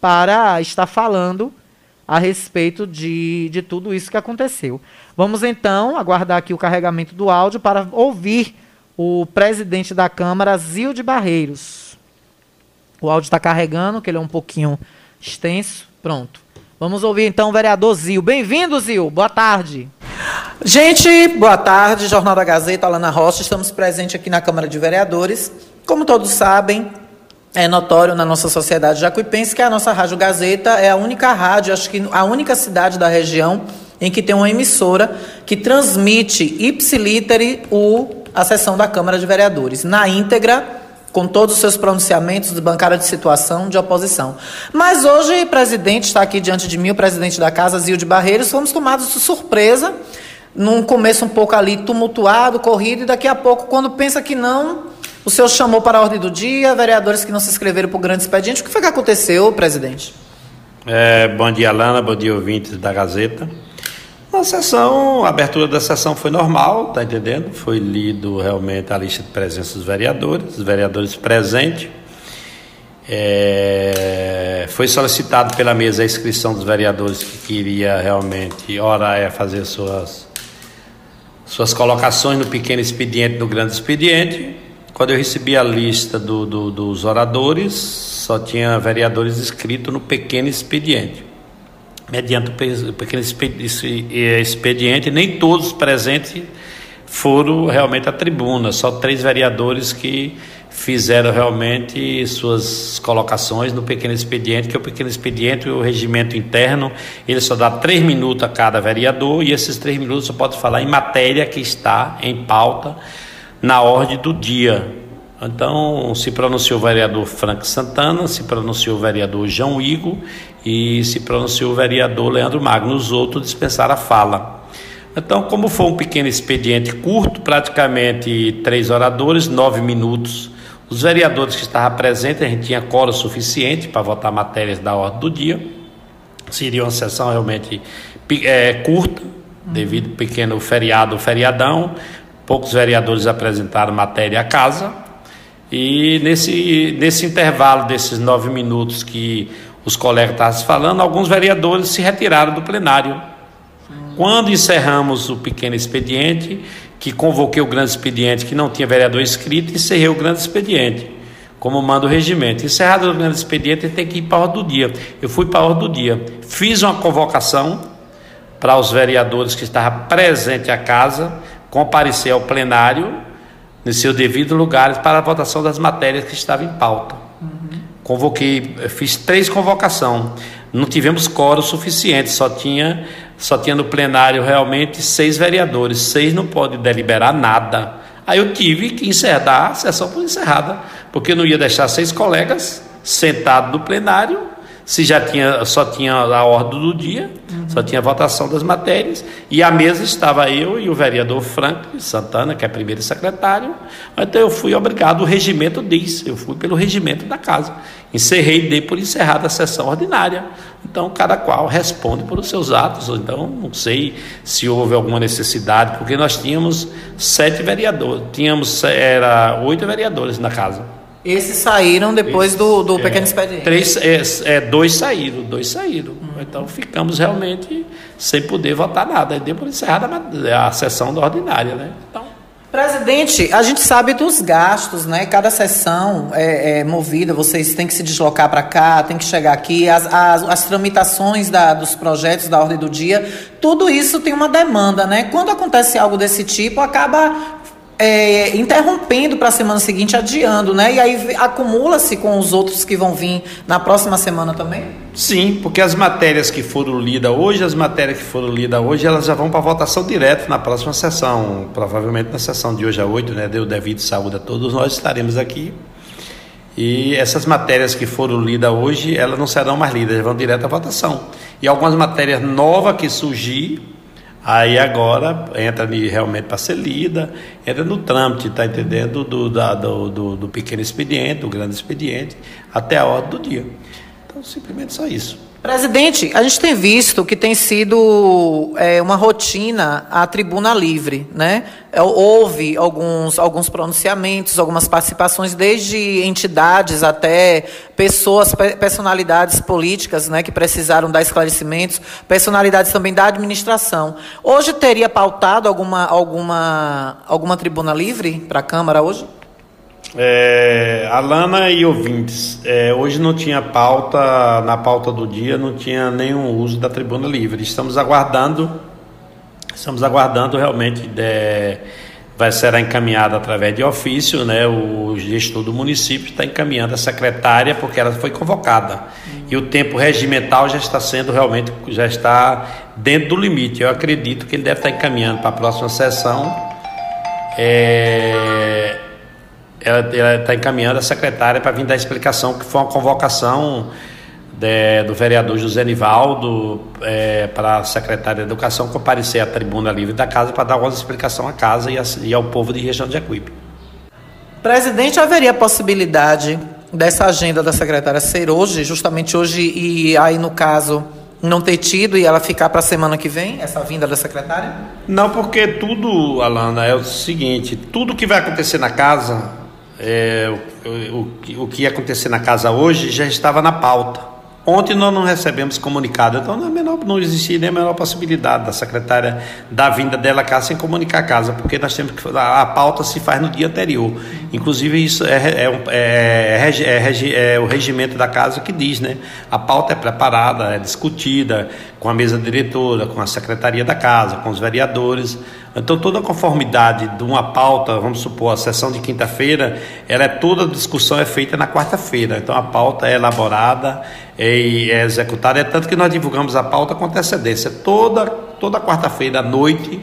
para estar falando a respeito de, de tudo isso que aconteceu. Vamos então aguardar aqui o carregamento do áudio para ouvir o presidente da Câmara, Zilde Barreiros. O áudio está carregando, que ele é um pouquinho extenso. Pronto. Vamos ouvir então o vereador Zil. Bem-vindo, Zil. Boa tarde. Gente, boa tarde. Jornal da Gazeta, Alana Rocha. Estamos presentes aqui na Câmara de Vereadores. Como todos sabem, é notório na nossa sociedade jacuipense que a nossa Rádio Gazeta é a única rádio, acho que a única cidade da região em que tem uma emissora que transmite ipsiliter o, a sessão da Câmara de Vereadores, na íntegra, com todos os seus pronunciamentos de bancada de situação de oposição. Mas hoje, presidente, está aqui diante de mim, o presidente da casa, Zilde Barreiros, fomos tomados de surpresa num começo um pouco ali tumultuado, corrido, e daqui a pouco, quando pensa que não, o senhor chamou para a ordem do dia, vereadores que não se inscreveram para o grande expediente. O que foi que aconteceu, presidente? É, bom dia, Alana, bom dia, ouvintes da Gazeta. A sessão, a abertura da sessão foi normal, tá entendendo? Foi lido realmente a lista de presença dos vereadores, os vereadores presentes. É, foi solicitado pela mesa a inscrição dos vereadores que queria realmente, ora é fazer suas suas colocações no pequeno expediente, no grande expediente. Quando eu recebi a lista do, do, dos oradores, só tinha vereadores inscritos no pequeno expediente. Mediante o pequeno expediente, nem todos presentes foram realmente à tribuna, só três vereadores que fizeram realmente suas colocações no pequeno expediente, que é o pequeno expediente, o regimento interno, ele só dá três minutos a cada vereador e esses três minutos só pode falar em matéria que está em pauta na ordem do dia. Então, se pronunciou o vereador Frank Santana, se pronunciou o vereador João Igor e se pronunciou o vereador Leandro Magno. Os outros dispensaram a fala. Então, como foi um pequeno expediente curto, praticamente três oradores, nove minutos os vereadores que estavam presentes, a gente tinha coro suficiente para votar matérias da ordem do dia. Seria uma sessão realmente é, curta, devido ao pequeno feriado, feriadão. Poucos vereadores apresentaram matéria à casa. E nesse, nesse intervalo desses nove minutos que os colegas estavam falando, alguns vereadores se retiraram do plenário. Quando encerramos o pequeno expediente, que convoquei o grande expediente, que não tinha vereador inscrito, encerrei o grande expediente, como manda o regimento. Encerrado o grande expediente, tem que ir para a ordem do dia. Eu fui para a ordem do dia. Fiz uma convocação para os vereadores que estavam presentes à casa, comparecer ao plenário, nos seus devidos lugares, para a votação das matérias que estavam em pauta. Uhum. Convoquei, fiz três convocações. Não tivemos coro suficiente, só tinha, só tinha no plenário realmente seis vereadores, seis não pode deliberar nada. Aí eu tive que encerrar a sessão por encerrada, porque eu não ia deixar seis colegas sentados no plenário se já tinha, só tinha a ordem do dia, uhum. só tinha a votação das matérias, e a mesa estava eu e o vereador Frank Santana, que é primeiro secretário, então eu fui obrigado, o regimento diz, eu fui pelo regimento da casa. Encerrei, dei por encerrada a sessão ordinária. Então, cada qual responde por os seus atos. Então, não sei se houve alguma necessidade, porque nós tínhamos sete vereadores, tínhamos era oito vereadores na casa. Esses saíram depois do, do pequeno é, expediente. Três, é, é, dois saíram, dois saíram. Uhum. Então ficamos realmente sem poder votar nada. Deu por encerrada a, a sessão da ordinária, né? Então, Presidente, a gente sabe dos gastos, né? Cada sessão é, é movida, vocês têm que se deslocar para cá, tem que chegar aqui, as, as, as tramitações da, dos projetos da ordem do dia, tudo isso tem uma demanda, né? Quando acontece algo desse tipo, acaba é, interrompendo para a semana seguinte, adiando, né? E aí acumula-se com os outros que vão vir na próxima semana também? Sim, porque as matérias que foram lidas hoje, as matérias que foram lidas hoje, elas já vão para votação direto na próxima sessão. Provavelmente na sessão de hoje a 8, né? Deu devido saúde a todos nós, estaremos aqui. E essas matérias que foram lidas hoje, elas não serão mais lidas, vão direto à votação. E algumas matérias novas que surgir, Aí agora entra realmente para ser lida, entra no trâmite, está entendendo? Do, da, do, do, do, pequeno expediente, do grande expediente, até a hora do dia. Então, simplesmente só isso. Presidente, a gente tem visto que tem sido é, uma rotina a tribuna livre, né? É, houve alguns, alguns pronunciamentos, algumas participações, desde entidades até pessoas, personalidades políticas, né, que precisaram dar esclarecimentos, personalidades também da administração. Hoje teria pautado alguma, alguma, alguma tribuna livre para a Câmara hoje? É, Alana e ouvintes, é, hoje não tinha pauta, na pauta do dia não tinha nenhum uso da tribuna livre. Estamos aguardando, estamos aguardando realmente, de, vai ser encaminhada através de ofício, né? O gestor do município está encaminhando a secretária porque ela foi convocada. E o tempo regimental já está sendo realmente, já está dentro do limite. Eu acredito que ele deve estar encaminhando para a próxima sessão. É, ela está encaminhando a secretária para vir dar explicação, que foi uma convocação de, do vereador José Nivaldo é, para a secretária de Educação comparecer à tribuna livre da casa para dar uma explicação à casa e, a, e ao povo de região de Jacuípe. Presidente, haveria possibilidade dessa agenda da secretária ser hoje, justamente hoje, e aí no caso não ter tido e ela ficar para a semana que vem, essa vinda da secretária? Não, porque tudo, Alana, é o seguinte: tudo que vai acontecer na casa é, o, o, o que ia acontecer na casa hoje já estava na pauta. Ontem nós não recebemos comunicado, então não, é menor, não existia nem a menor possibilidade da secretária da vinda dela cá sem comunicar a casa, porque nós temos que a, a pauta se faz no dia anterior. Inclusive isso é, é, é, é, é, o regimento da casa que diz, né? A pauta é preparada, é discutida com a mesa diretora, com a secretaria da casa, com os vereadores. Então, toda a conformidade de uma pauta, vamos supor, a sessão de quinta-feira, ela é toda discussão é feita na quarta-feira. Então, a pauta é elaborada e é executada. É tanto que nós divulgamos a pauta com antecedência. Toda, toda quarta-feira à noite,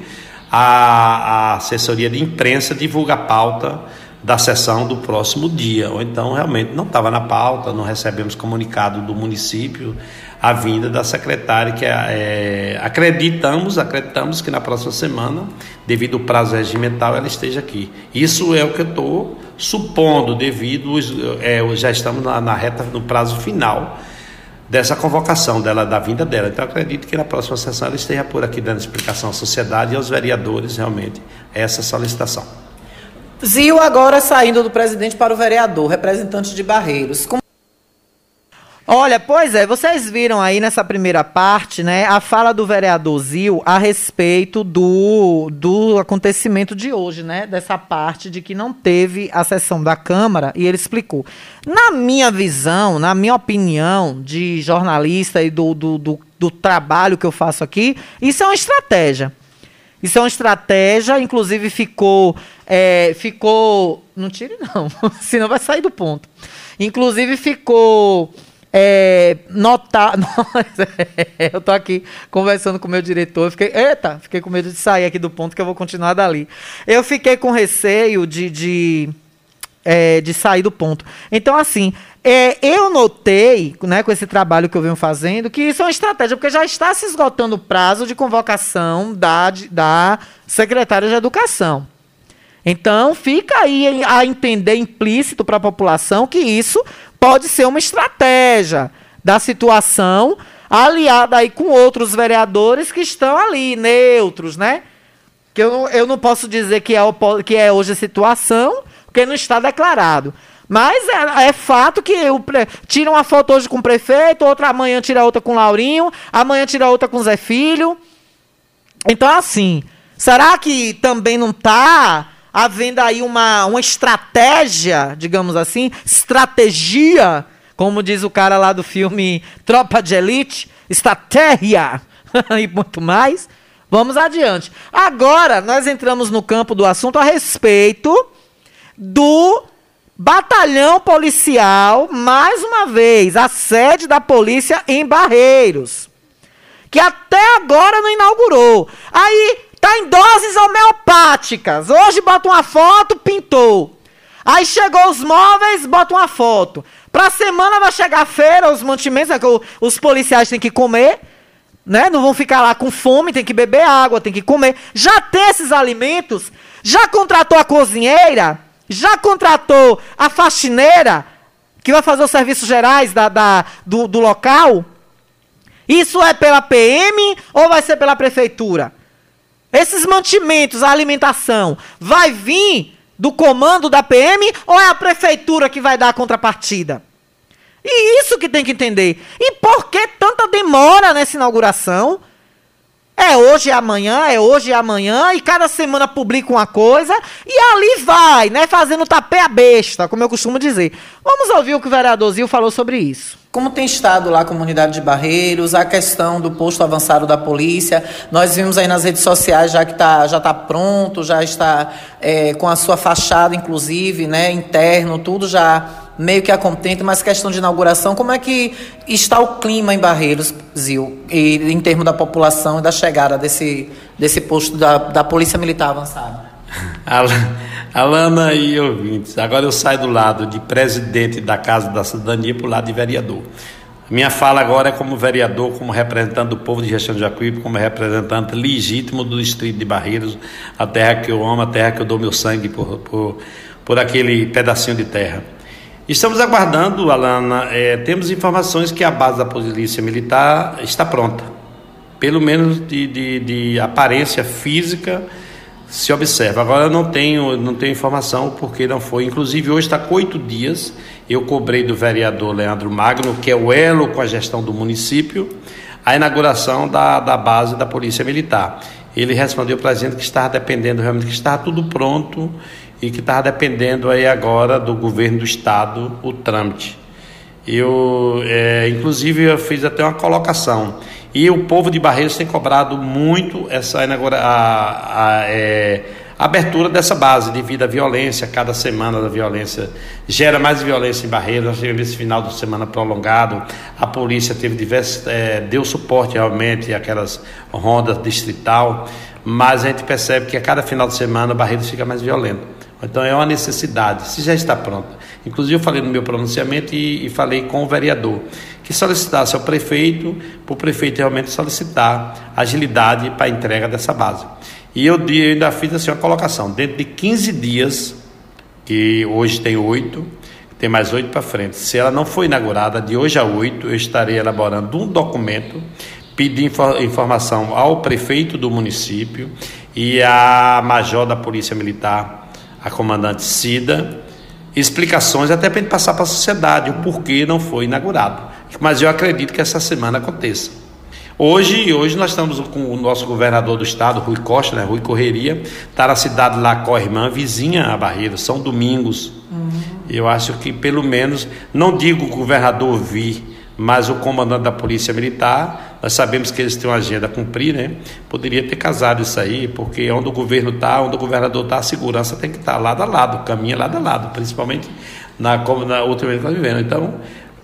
a, a assessoria de imprensa divulga a pauta da sessão do próximo dia. Ou então, realmente, não estava na pauta, não recebemos comunicado do município a vinda da secretária, que é, é, acreditamos, acreditamos que na próxima semana, devido ao prazo regimental, ela esteja aqui. Isso é o que eu estou supondo, devido, é, já estamos na, na, reta, no prazo final dessa convocação dela, da vinda dela. Então acredito que na próxima sessão ela esteja por aqui dando explicação à sociedade e aos vereadores, realmente, essa solicitação. Zio agora saindo do presidente para o vereador, representante de Barreiros. Como Olha, pois é, vocês viram aí nessa primeira parte, né, a fala do vereador Zil a respeito do, do acontecimento de hoje, né, dessa parte de que não teve a sessão da Câmara e ele explicou. Na minha visão, na minha opinião de jornalista e do, do, do, do trabalho que eu faço aqui, isso é uma estratégia. Isso é uma estratégia, inclusive ficou. É, ficou. Não tire, não, [laughs] senão vai sair do ponto. Inclusive ficou é, notar. [laughs] eu tô aqui conversando com o meu diretor. Fiquei, eita, fiquei com medo de sair aqui do ponto que eu vou continuar dali. Eu fiquei com receio de, de, é, de sair do ponto. Então, assim, é, eu notei, né, com esse trabalho que eu venho fazendo, que isso é uma estratégia, porque já está se esgotando o prazo de convocação da, da secretária de Educação. Então, fica aí a entender implícito para a população que isso pode ser uma estratégia da situação, aliada aí com outros vereadores que estão ali, neutros, né? Que eu, eu não posso dizer que é, que é hoje a situação, porque não está declarado. Mas é, é fato que o tira uma foto hoje com o prefeito, outra amanhã tira outra com o Laurinho, amanhã tira outra com o Zé Filho. Então, assim, será que também não está havendo aí uma, uma estratégia, digamos assim, estratégia, como diz o cara lá do filme Tropa de Elite, estratégia [laughs] e muito mais. Vamos adiante. Agora, nós entramos no campo do assunto a respeito do batalhão policial, mais uma vez, a sede da polícia em Barreiros. Que até agora não inaugurou. Aí tá em doses homeopáticas. Hoje bota uma foto, pintou. Aí chegou os móveis, bota uma foto. Pra semana vai chegar a feira, os mantimentos, é que os policiais têm que comer né? Não vão ficar lá com fome, tem que beber água, tem que comer. Já tem esses alimentos? Já contratou a cozinheira? Já contratou a faxineira? Que vai fazer os serviços gerais da, da do, do local? Isso é pela PM ou vai ser pela prefeitura? Esses mantimentos, a alimentação, vai vir do comando da PM ou é a prefeitura que vai dar a contrapartida? E isso que tem que entender. E por que tanta demora nessa inauguração? É hoje e amanhã, é hoje e amanhã, e cada semana publica uma coisa, e ali vai, né, fazendo tapé a besta, como eu costumo dizer. Vamos ouvir o que o vereador Zil falou sobre isso. Como tem estado lá a comunidade de Barreiros, a questão do posto avançado da polícia, nós vimos aí nas redes sociais já que tá, já está pronto, já está é, com a sua fachada, inclusive, né, interno, tudo já meio que a contente, mas questão de inauguração, como é que está o clima em Barreiros, Zil, e, em termos da população e da chegada desse, desse posto da, da Polícia Militar Avançada? Alana e ouvintes, agora eu saio do lado de presidente da Casa da Cidadania para o lado de vereador. Minha fala agora é como vereador, como representante do povo de Gestão de Jacuípe, como representante legítimo do distrito de Barreiros, a terra que eu amo, a terra que eu dou meu sangue por, por, por aquele pedacinho de terra. Estamos aguardando, Alana, é, temos informações que a base da Polícia Militar está pronta, pelo menos de, de, de aparência física se observa. Agora eu não tenho, não tenho informação porque não foi. Inclusive hoje está com oito dias. Eu cobrei do vereador Leandro Magno, que é o elo com a gestão do município, a inauguração da, da base da Polícia Militar. Ele respondeu para a gente que estava dependendo realmente, que estava tudo pronto e que estava dependendo aí agora do governo do estado o trâmite. Eu, é, inclusive, eu fiz até uma colocação. E o povo de Barreiros tem cobrado muito essa a, a, a, é, abertura dessa base devido à violência. Cada semana da violência gera mais violência em Barreiros. Nós tivemos esse final de semana prolongado. A polícia teve diversos, é, deu suporte realmente àquelas rondas distrital. Mas a gente percebe que a cada final de semana Barreiros fica mais violento. Então é uma necessidade, se já está pronta. Inclusive eu falei no meu pronunciamento e, e falei com o vereador que solicitasse ao prefeito, para o prefeito realmente solicitar agilidade para a entrega dessa base. E eu, eu ainda fiz assim uma colocação, dentro de 15 dias, que hoje tem oito, tem mais oito para frente. Se ela não for inaugurada, de hoje a oito, eu estarei elaborando um documento pedindo informação ao prefeito do município e à major da Polícia Militar a comandante Cida, explicações até para a gente passar para a sociedade o porquê não foi inaugurado. Mas eu acredito que essa semana aconteça. Hoje, hoje nós estamos com o nosso governador do estado, Rui Costa, né, Rui Correria, está na cidade lá com a irmã vizinha a Barreira, são domingos. Uhum. Eu acho que pelo menos, não digo o governador vir, mas o comandante da Polícia Militar, nós sabemos que eles têm uma agenda a cumprir, né? Poderia ter casado isso aí, porque onde o governo está, onde o governador está, a segurança tem que estar tá lado a lado, caminha lado a lado, principalmente na, na última vez que nós vivemos. Então,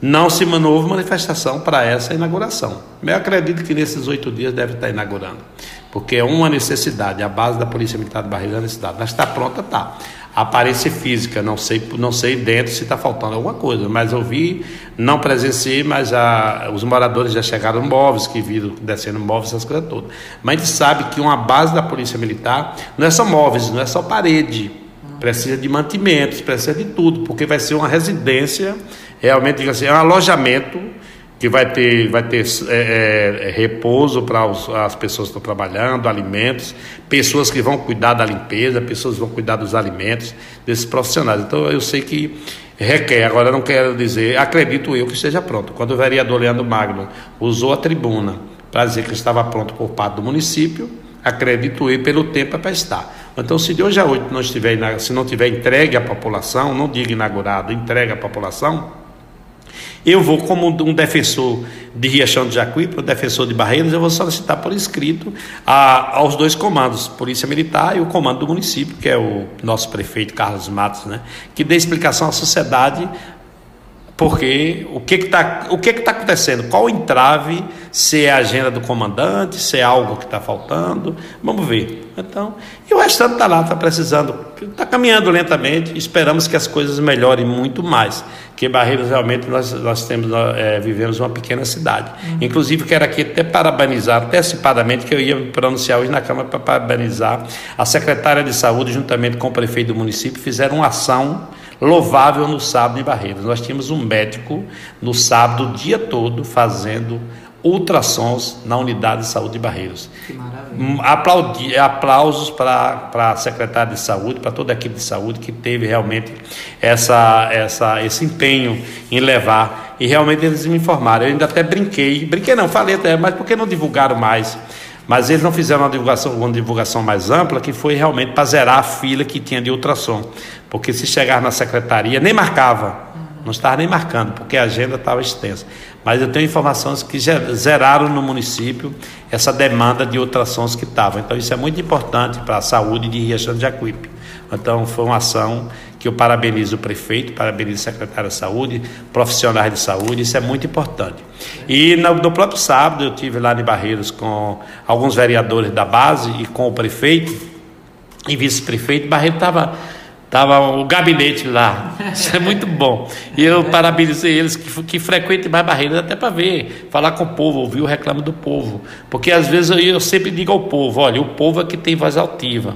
não se houve manifestação para essa inauguração. Eu acredito que nesses oito dias deve estar inaugurando, porque é uma necessidade, a base da Polícia Militar de Barreira é necessidade. Mas está pronta, está aparência física, não sei, não sei dentro se está faltando alguma coisa, mas eu vi, não presenciei, mas a, os moradores já chegaram móveis, que viram descendo móveis, essas coisas todas. Mas a gente sabe que uma base da Polícia Militar não é só móveis, não é só parede, precisa de mantimentos, precisa de tudo, porque vai ser uma residência, realmente, assim, é um alojamento que vai ter, vai ter é, é, repouso para as pessoas que estão trabalhando, alimentos, pessoas que vão cuidar da limpeza, pessoas que vão cuidar dos alimentos desses profissionais. Então eu sei que requer, agora não quero dizer, acredito eu que esteja pronto. Quando o vereador Leandro Magno usou a tribuna para dizer que estava pronto por parte do município, acredito eu, pelo tempo é para estar. Então, se de hoje a hoje não estiver, se não tiver entregue à população, não diga inaugurado, entregue à população, eu vou, como um defensor de Riachão de Jacuípe, um defensor de Barreiras, eu vou solicitar por escrito a, aos dois comandos, Polícia Militar e o comando do município, que é o nosso prefeito Carlos Matos, né, que dê explicação à sociedade porque o que está o que que tá acontecendo? Qual o entrave? Se é a agenda do comandante, se é algo que está faltando? Vamos ver. Então, e o restante está lá, está precisando, está caminhando lentamente. Esperamos que as coisas melhorem muito mais. Que Barreiros realmente nós, nós temos, é, vivemos uma pequena cidade. Uhum. Inclusive, quero aqui até parabenizar, antecipadamente, que eu ia me pronunciar hoje na Câmara para parabenizar a secretária de saúde, juntamente com o prefeito do município, fizeram uma ação louvável no sábado em Barreiras. Nós tínhamos um médico no sábado o dia todo fazendo ultrassons na unidade de saúde de Barreiros. Que maravilha. Aplaudi, aplausos para a secretária de saúde, para toda a equipe de saúde que teve realmente essa, essa, esse empenho em levar. E realmente eles me informaram. Eu ainda até brinquei, brinquei não, falei até, mas por que não divulgaram mais? Mas eles não fizeram uma divulgação, uma divulgação mais ampla, que foi realmente para zerar a fila que tinha de ultrassom. Porque se chegar na secretaria, nem marcava, não estava nem marcando, porque a agenda estava extensa. Mas eu tenho informações que zeraram no município essa demanda de ultrassons que estava. Então isso é muito importante para a saúde de Riachão de Jacuípe. Então foi uma ação que eu parabenizo o prefeito, parabenizo o secretário de saúde, profissionais de saúde, isso é muito importante. E no, no próprio sábado eu tive lá em Barreiros com alguns vereadores da base e com o prefeito e vice-prefeito. Barreiro estava Tava o gabinete lá. [laughs] Isso é muito bom. E eu parabenizei eles que, que frequentem mais barreiras, até para ver, falar com o povo, ouvir o reclamo do povo. Porque às vezes eu, eu sempre digo ao povo: olha, o povo é que tem voz altiva.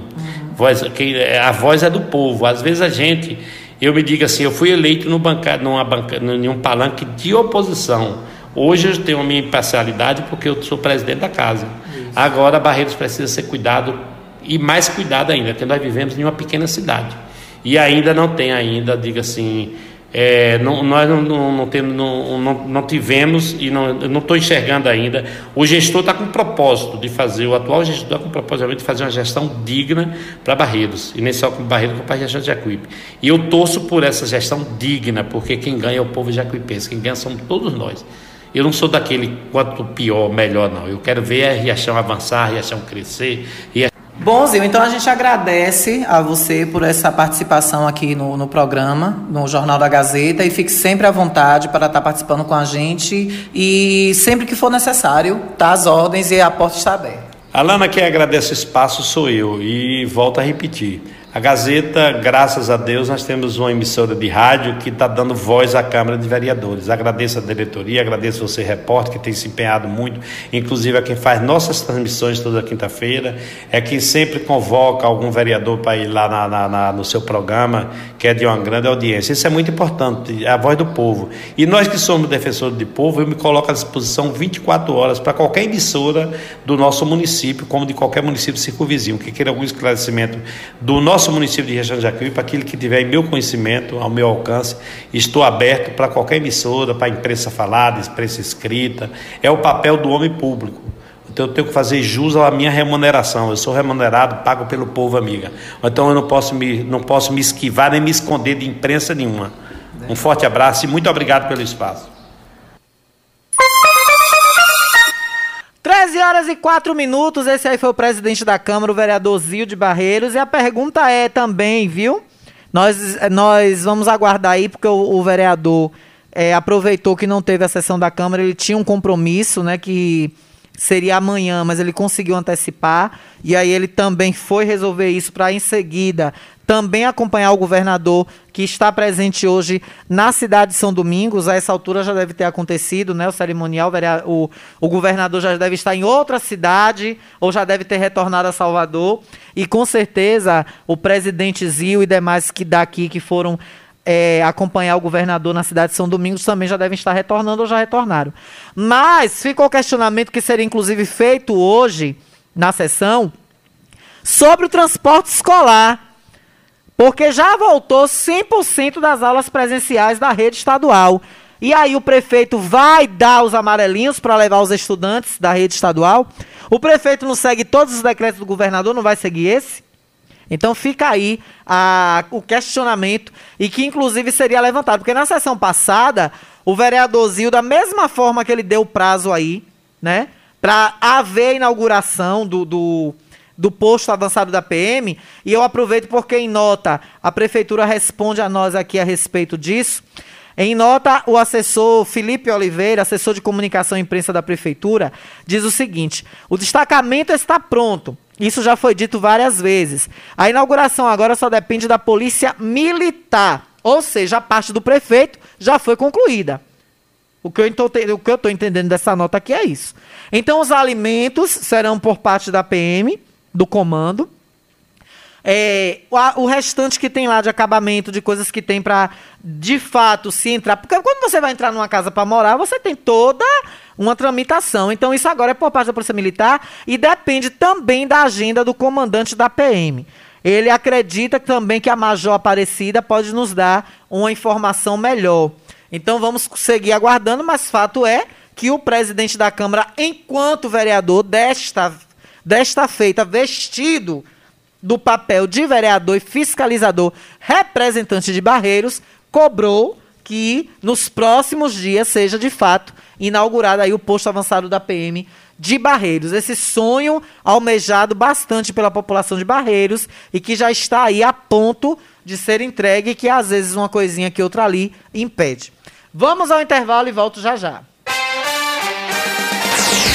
Voz, que, a voz é do povo. Às vezes a gente, eu me digo assim: eu fui eleito no bancada, numa banca, em um palanque de oposição. Hoje eu tenho a minha imparcialidade porque eu sou presidente da casa. Isso. Agora Barreiros precisa ser cuidado e mais cuidado ainda, porque nós vivemos em uma pequena cidade e ainda não tem ainda, diga assim, é, não, nós não, não, temos, não, tivemos e não estou enxergando ainda. O gestor está com o propósito de fazer, o atual gestor está com o propósito de fazer uma gestão digna para Barreiros, e nem só com Barreiros, como para a gestão de Jacuípe. E eu torço por essa gestão digna, porque quem ganha é o povo jacuipense, quem ganha somos todos nós. Eu não sou daquele quanto pior, melhor, não. Eu quero ver a Riachão avançar, a Riachão crescer. Riachão Bom, Zil, então a gente agradece a você por essa participação aqui no, no programa, no Jornal da Gazeta, e fique sempre à vontade para estar participando com a gente e sempre que for necessário, tá às ordens e a porta está aberta. Alana, quem agradece o espaço sou eu e volto a repetir. A Gazeta, graças a Deus, nós temos uma emissora de rádio que está dando voz à Câmara de Vereadores. Agradeço a diretoria, agradeço você, repórter, que tem se empenhado muito, inclusive a quem faz nossas transmissões toda quinta-feira, é quem sempre convoca algum vereador para ir lá na, na, na, no seu programa, que é de uma grande audiência. Isso é muito importante, é a voz do povo. E nós que somos defensores do povo, eu me coloco à disposição 24 horas para qualquer emissora do nosso município, como de qualquer município circunvizinho, que queira algum esclarecimento do nosso nosso município de Região de Jacuí, para aquele que tiver em meu conhecimento, ao meu alcance, estou aberto para qualquer emissora, para a imprensa falada, imprensa escrita. É o papel do homem público. Então eu tenho que fazer jus à minha remuneração. Eu sou remunerado, pago pelo povo, amiga. Então eu não posso me, não posso me esquivar nem me esconder de imprensa nenhuma. Um forte abraço e muito obrigado pelo espaço. 13 horas e 4 minutos. Esse aí foi o presidente da Câmara, o vereador Zio de Barreiros. E a pergunta é também, viu? Nós, nós vamos aguardar aí, porque o, o vereador é, aproveitou que não teve a sessão da Câmara, ele tinha um compromisso, né? Que seria amanhã, mas ele conseguiu antecipar. E aí ele também foi resolver isso para em seguida também acompanhar o governador que está presente hoje na cidade de São Domingos. A essa altura já deve ter acontecido, né? O cerimonial, o, o governador já deve estar em outra cidade ou já deve ter retornado a Salvador. E com certeza o presidente Zio e demais que daqui que foram é, acompanhar o governador na cidade de São Domingos também já devem estar retornando ou já retornaram. Mas ficou o questionamento que seria inclusive feito hoje na sessão sobre o transporte escolar. Porque já voltou 100% das aulas presenciais da rede estadual. E aí o prefeito vai dar os amarelinhos para levar os estudantes da rede estadual. O prefeito não segue todos os decretos do governador, não vai seguir esse? Então fica aí a, o questionamento e que inclusive seria levantado, porque na sessão passada o vereador Zil, da mesma forma que ele deu o prazo aí, né, para haver inauguração do, do, do posto avançado da PM, e eu aproveito porque em nota a prefeitura responde a nós aqui a respeito disso. Em nota, o assessor Felipe Oliveira, assessor de comunicação e imprensa da prefeitura, diz o seguinte: o destacamento está pronto. Isso já foi dito várias vezes. A inauguração agora só depende da polícia militar. Ou seja, a parte do prefeito já foi concluída. O que eu estou entendendo dessa nota aqui é isso. Então, os alimentos serão por parte da PM, do comando. É, o, o, restante que tem lá de acabamento, de coisas que tem para, de fato, se entrar. Porque quando você vai entrar numa casa para morar, você tem toda uma tramitação. Então, isso agora é por parte da Polícia Militar e depende também da agenda do comandante da PM. Ele acredita também que a Major Aparecida pode nos dar uma informação melhor. Então, vamos seguir aguardando, mas fato é que o presidente da Câmara, enquanto vereador desta, desta feita, vestido do papel de vereador e fiscalizador representante de Barreiros, cobrou que nos próximos dias seja de fato inaugurado aí o posto avançado da PM de Barreiros. Esse sonho almejado bastante pela população de Barreiros e que já está aí a ponto de ser entregue, que às vezes uma coisinha que outra ali impede. Vamos ao intervalo e volto já já.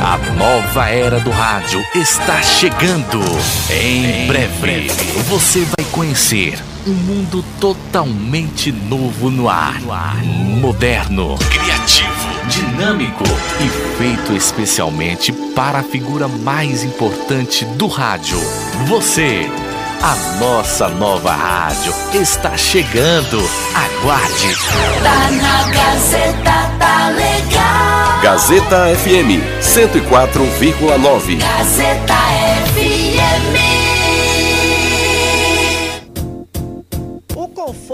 a nova era do rádio está chegando. Em breve, você vai conhecer um mundo totalmente novo no ar. Moderno, criativo, dinâmico e feito especialmente para a figura mais importante do rádio. Você. A nossa nova rádio está chegando. Aguarde. Tá na Gazeta, tá legal. Gazeta FM 104,9. Gazeta FM.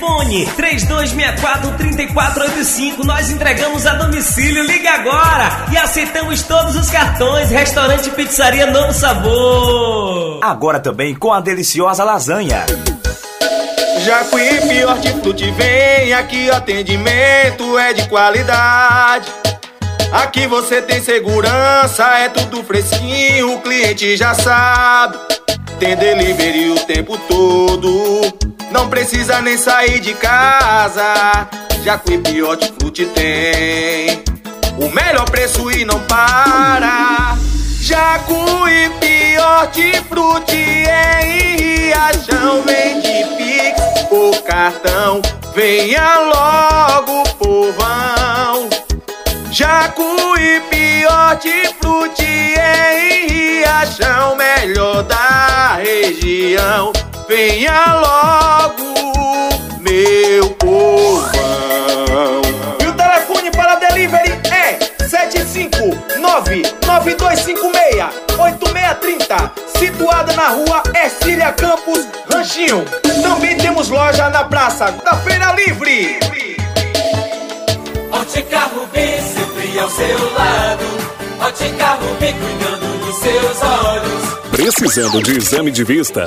fone 3264-3485. Nós entregamos a domicílio. Liga agora e aceitamos todos os cartões. Restaurante, pizzaria, novo sabor. Agora também com a deliciosa lasanha. Jacuípe Hortifruti vem aqui, o atendimento é de qualidade. Aqui você tem segurança, é tudo fresquinho, o cliente já sabe. Tem delivery o tempo todo. Não precisa nem sair de casa. Jacuípe Hortifruti tem o melhor preço e não para. Jacuípe Hortifruti é em Riachão, vende Pix por cartão. Venha logo, povão. Jacuípe Hortifruti é em Riachão, melhor da região. Venha logo, meu povão. E o telefone para delivery é 759-9256-8630, situada na rua Ercília Campos, Ranchinho. Também temos loja na Praça da Feira Livre. Ótica Rubi, sempre ao seu lado. Ótica Rubi, cuidando dos seus olhos. Precisando de exame de vista?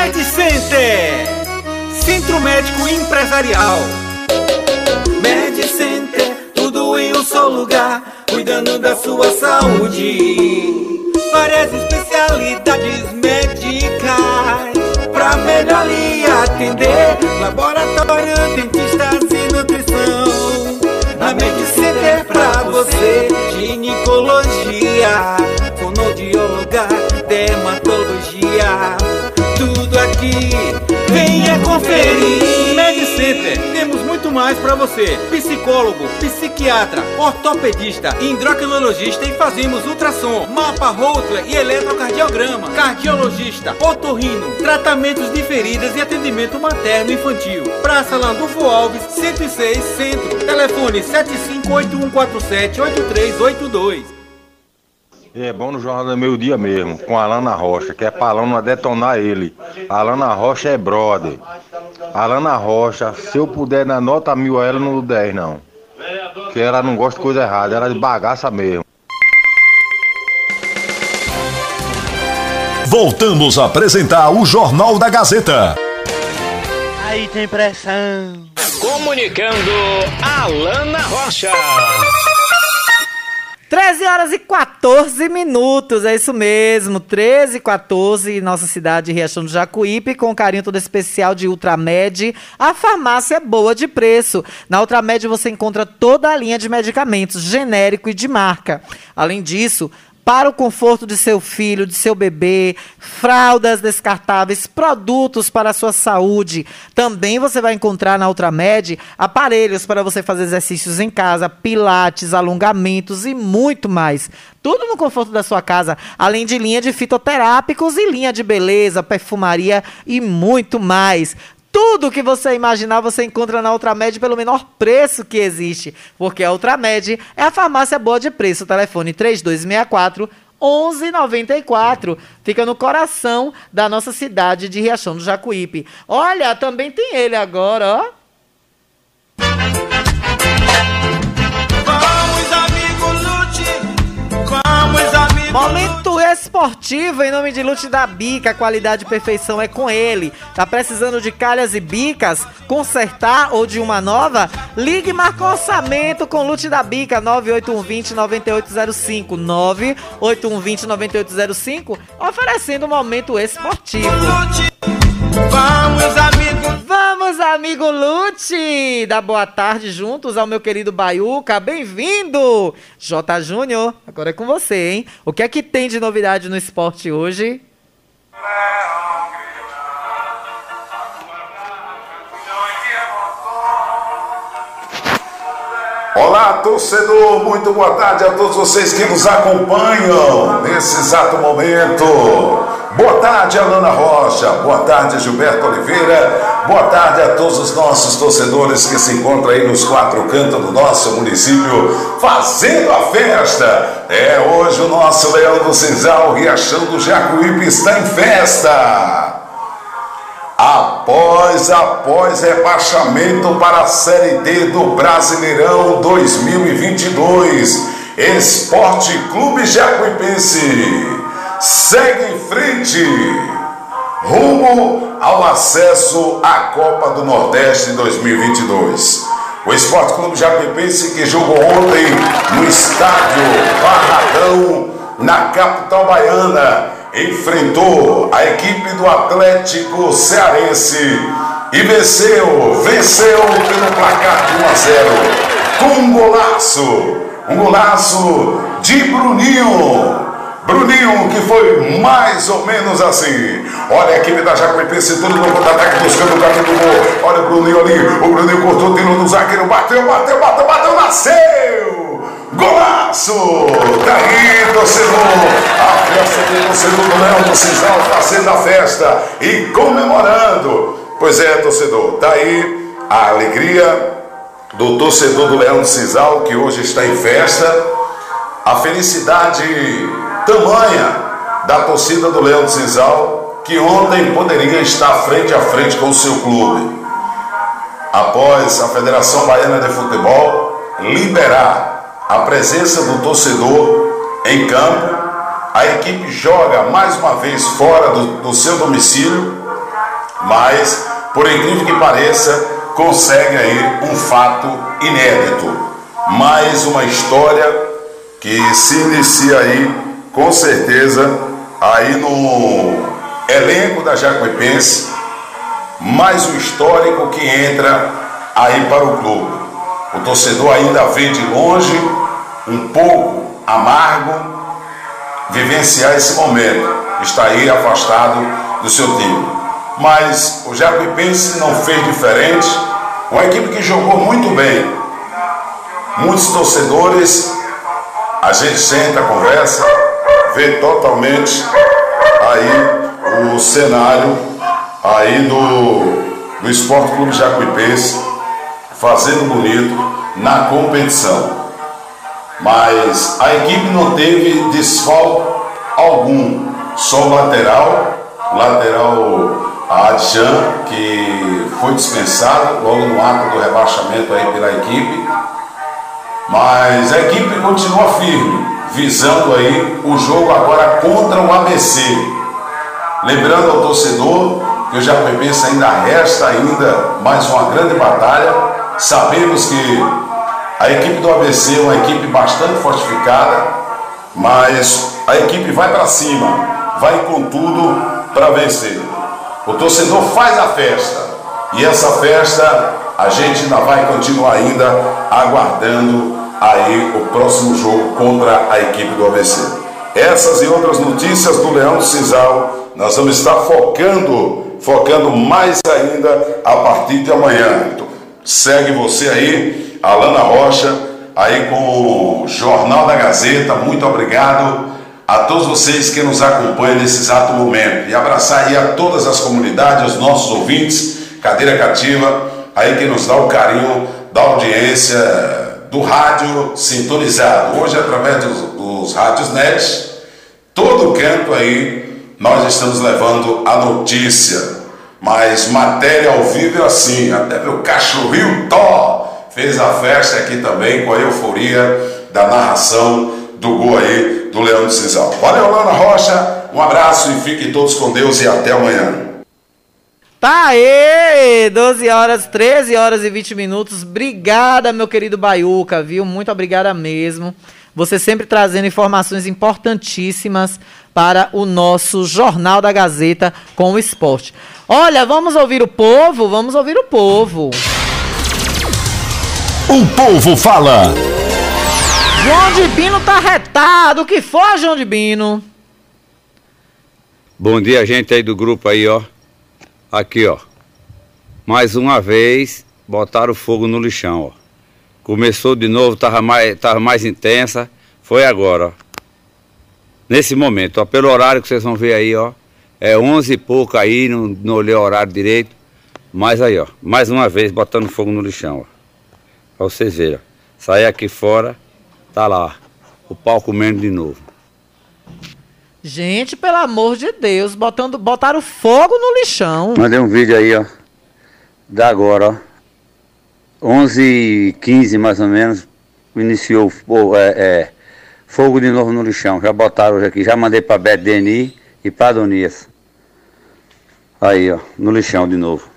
Med Center, Centro Médico Empresarial. Med Center, tudo em um só lugar, cuidando da sua saúde. Várias especialidades médicas, pra melhor lhe atender. Laboratório, dentistas e nutrição. Na Med Center pra você, ginecologia, fonoaudióloga, dermatologia tudo aqui. Venha conferir. Med Center, temos muito mais para você. Psicólogo, psiquiatra, ortopedista, endocrinologista e fazemos ultrassom, mapa Holter e eletrocardiograma, cardiologista, otorrino, tratamentos de feridas e atendimento materno infantil. Praça Landulfo Alves, 106 Centro. Telefone 7581478382. E é bom no Jornal do Meio Dia mesmo, com a Alana Rocha, que é pra Alana detonar ele. A Alana Rocha é brother. A Alana Rocha, se eu puder dar nota mil a ela, não dou 10 não. Que ela não gosta de coisa errada, ela é de bagaça mesmo. Voltamos a apresentar o Jornal da Gazeta. Aí tem pressão. Comunicando Alana Rocha. 13 horas e 14 minutos, é isso mesmo, 13 e 14, nossa cidade Riachão do Jacuípe, com carinho todo especial de Ultramed, a farmácia é boa de preço. Na Ultramed você encontra toda a linha de medicamentos, genérico e de marca. Além disso, para o conforto de seu filho, de seu bebê, fraldas descartáveis, produtos para a sua saúde. Também você vai encontrar na Ultramed aparelhos para você fazer exercícios em casa, pilates, alongamentos e muito mais. Tudo no conforto da sua casa, além de linha de fitoterápicos e linha de beleza, perfumaria e muito mais. Tudo que você imaginar você encontra na Ultramed pelo menor preço que existe. Porque a Ultramed é a farmácia boa de preço. Telefone 3264 1194. Fica no coração da nossa cidade de Riachão do Jacuípe. Olha, também tem ele agora, ó. Momento esportivo em nome de Lute da Bica, qualidade e perfeição é com ele. Tá precisando de calhas e bicas, consertar ou de uma nova? Ligue e um orçamento com Lute da Bica 98120 9805 98120 9805, oferecendo um momento esportivo. Vamos, amigo. Vamos, amigo Lute! Dá boa tarde juntos ao meu querido Baiuca. Bem-vindo! J. Júnior, agora é com você, hein? O que é que tem de novidade no esporte hoje? Olá, torcedor, muito boa tarde a todos vocês que nos acompanham nesse exato momento. Boa tarde, Alana Rocha. Boa tarde, Gilberto Oliveira. Boa tarde a todos os nossos torcedores que se encontram aí nos quatro cantos do nosso município fazendo a festa. É hoje o nosso Leão do Cinzal, Riachão do Jacuípe está em festa. Após, após rebaixamento para a Série D do Brasileirão 2022, Esporte Clube Jacuipense segue em frente rumo ao acesso à Copa do Nordeste 2022. O Esporte Clube Jacuipense que jogou ontem no estádio Barradão, na capital baiana, enfrentou a equipe do Atlético Cearense e venceu, venceu pelo placar de 1 a 0 com um golaço, um golaço de Bruninho. Bruninho, que foi mais ou menos assim. Olha a equipe da Jacuipense, tudo no contra-ataque, buscando o caminho do gol. Olha o Bruninho ali, o Bruninho cortou, tirou no zagueiro, bateu, bateu, bateu, bateu, nasceu! Golaço! Daí, torcedor! A festa do torcedor do Leão do Cisal fazendo a festa e comemorando. Pois é, torcedor, daí a alegria do torcedor do Leão do Cisal que hoje está em festa, a felicidade tamanha da torcida do Leão do Cisal que ontem poderia estar frente a frente com o seu clube. Após a Federação Baiana de Futebol liberar a presença do torcedor em campo, a equipe joga mais uma vez fora do, do seu domicílio, mas, por incrível que pareça, consegue aí um fato inédito. Mais uma história que se inicia aí, com certeza, aí no elenco da Jacuipense, mais um histórico que entra aí para o clube. O torcedor ainda vê de longe, um pouco amargo, vivenciar esse momento. Está aí afastado do seu time. Mas o Jacuipense não fez diferente. Uma equipe que jogou muito bem. Muitos torcedores, a gente senta, conversa, vê totalmente aí o cenário aí do, do Esporte Clube Jacuipense fazendo bonito na competição. Mas a equipe não teve desfalque algum, só o lateral, o lateral Adjan, que foi dispensado logo no ato do rebaixamento aí pela equipe. Mas a equipe continua firme, visando aí o jogo agora contra o ABC. Lembrando ao torcedor que o Jacuipense ainda resta ainda mais uma grande batalha. Sabemos que a equipe do ABC é uma equipe bastante fortificada, mas a equipe vai para cima, vai com tudo para vencer. O torcedor faz a festa e essa festa a gente ainda vai continuar ainda aguardando aí o próximo jogo contra a equipe do ABC. Essas e outras notícias do Leão Cisal nós vamos estar focando, focando mais ainda a partir de amanhã. Então, segue você aí, Alana Rocha, aí com o Jornal da Gazeta. Muito obrigado a todos vocês que nos acompanham nesse exato momento. E abraçar aí a todas as comunidades, os nossos ouvintes, cadeira cativa, aí que nos dá o carinho da audiência do rádio sintonizado. Hoje, através dos, dos rádios net, todo canto aí nós estamos levando a notícia. Mas matéria ao vivo é assim, até meu cachorrinho Tó fez a festa aqui também com a euforia da narração do gol aí do Leão do Cisal. Valeu, Lana Rocha, um abraço e fiquem todos com Deus e até amanhã. Tá aí, 12 horas, 13 horas e 20 minutos. Obrigada, meu querido Baiuca, viu? Muito obrigada mesmo. Você sempre trazendo informações importantíssimas para o nosso Jornal da Gazeta com o esporte. Olha, vamos ouvir o povo? Vamos ouvir o povo. O povo fala. João de Bino tá retado. O que foi, João de Bino? Bom dia, gente aí do grupo aí, ó. Aqui, ó. Mais uma vez, botaram fogo no lixão, ó. Começou de novo, tava mais, tava mais intensa. Foi agora, ó. Nesse momento, ó. Pelo horário que vocês vão ver aí, ó. É 11 e pouco aí, não, não olhei o horário direito. Mas aí, ó. Mais uma vez, botando fogo no lixão, ó. Pra vocês verem, ó. Aqui fora, tá lá, o pau comendo de novo. Gente, pelo amor de Deus, botando, botaram fogo no lixão. Mandei um vídeo aí, ó. Da agora, ó. 11 e 15 mais ou menos. Iniciou pô, é, é, fogo de novo no lixão. Já botaram hoje aqui. Já mandei pra Beto Deni e pra Adonias. Aí, ó. No lixão de novo.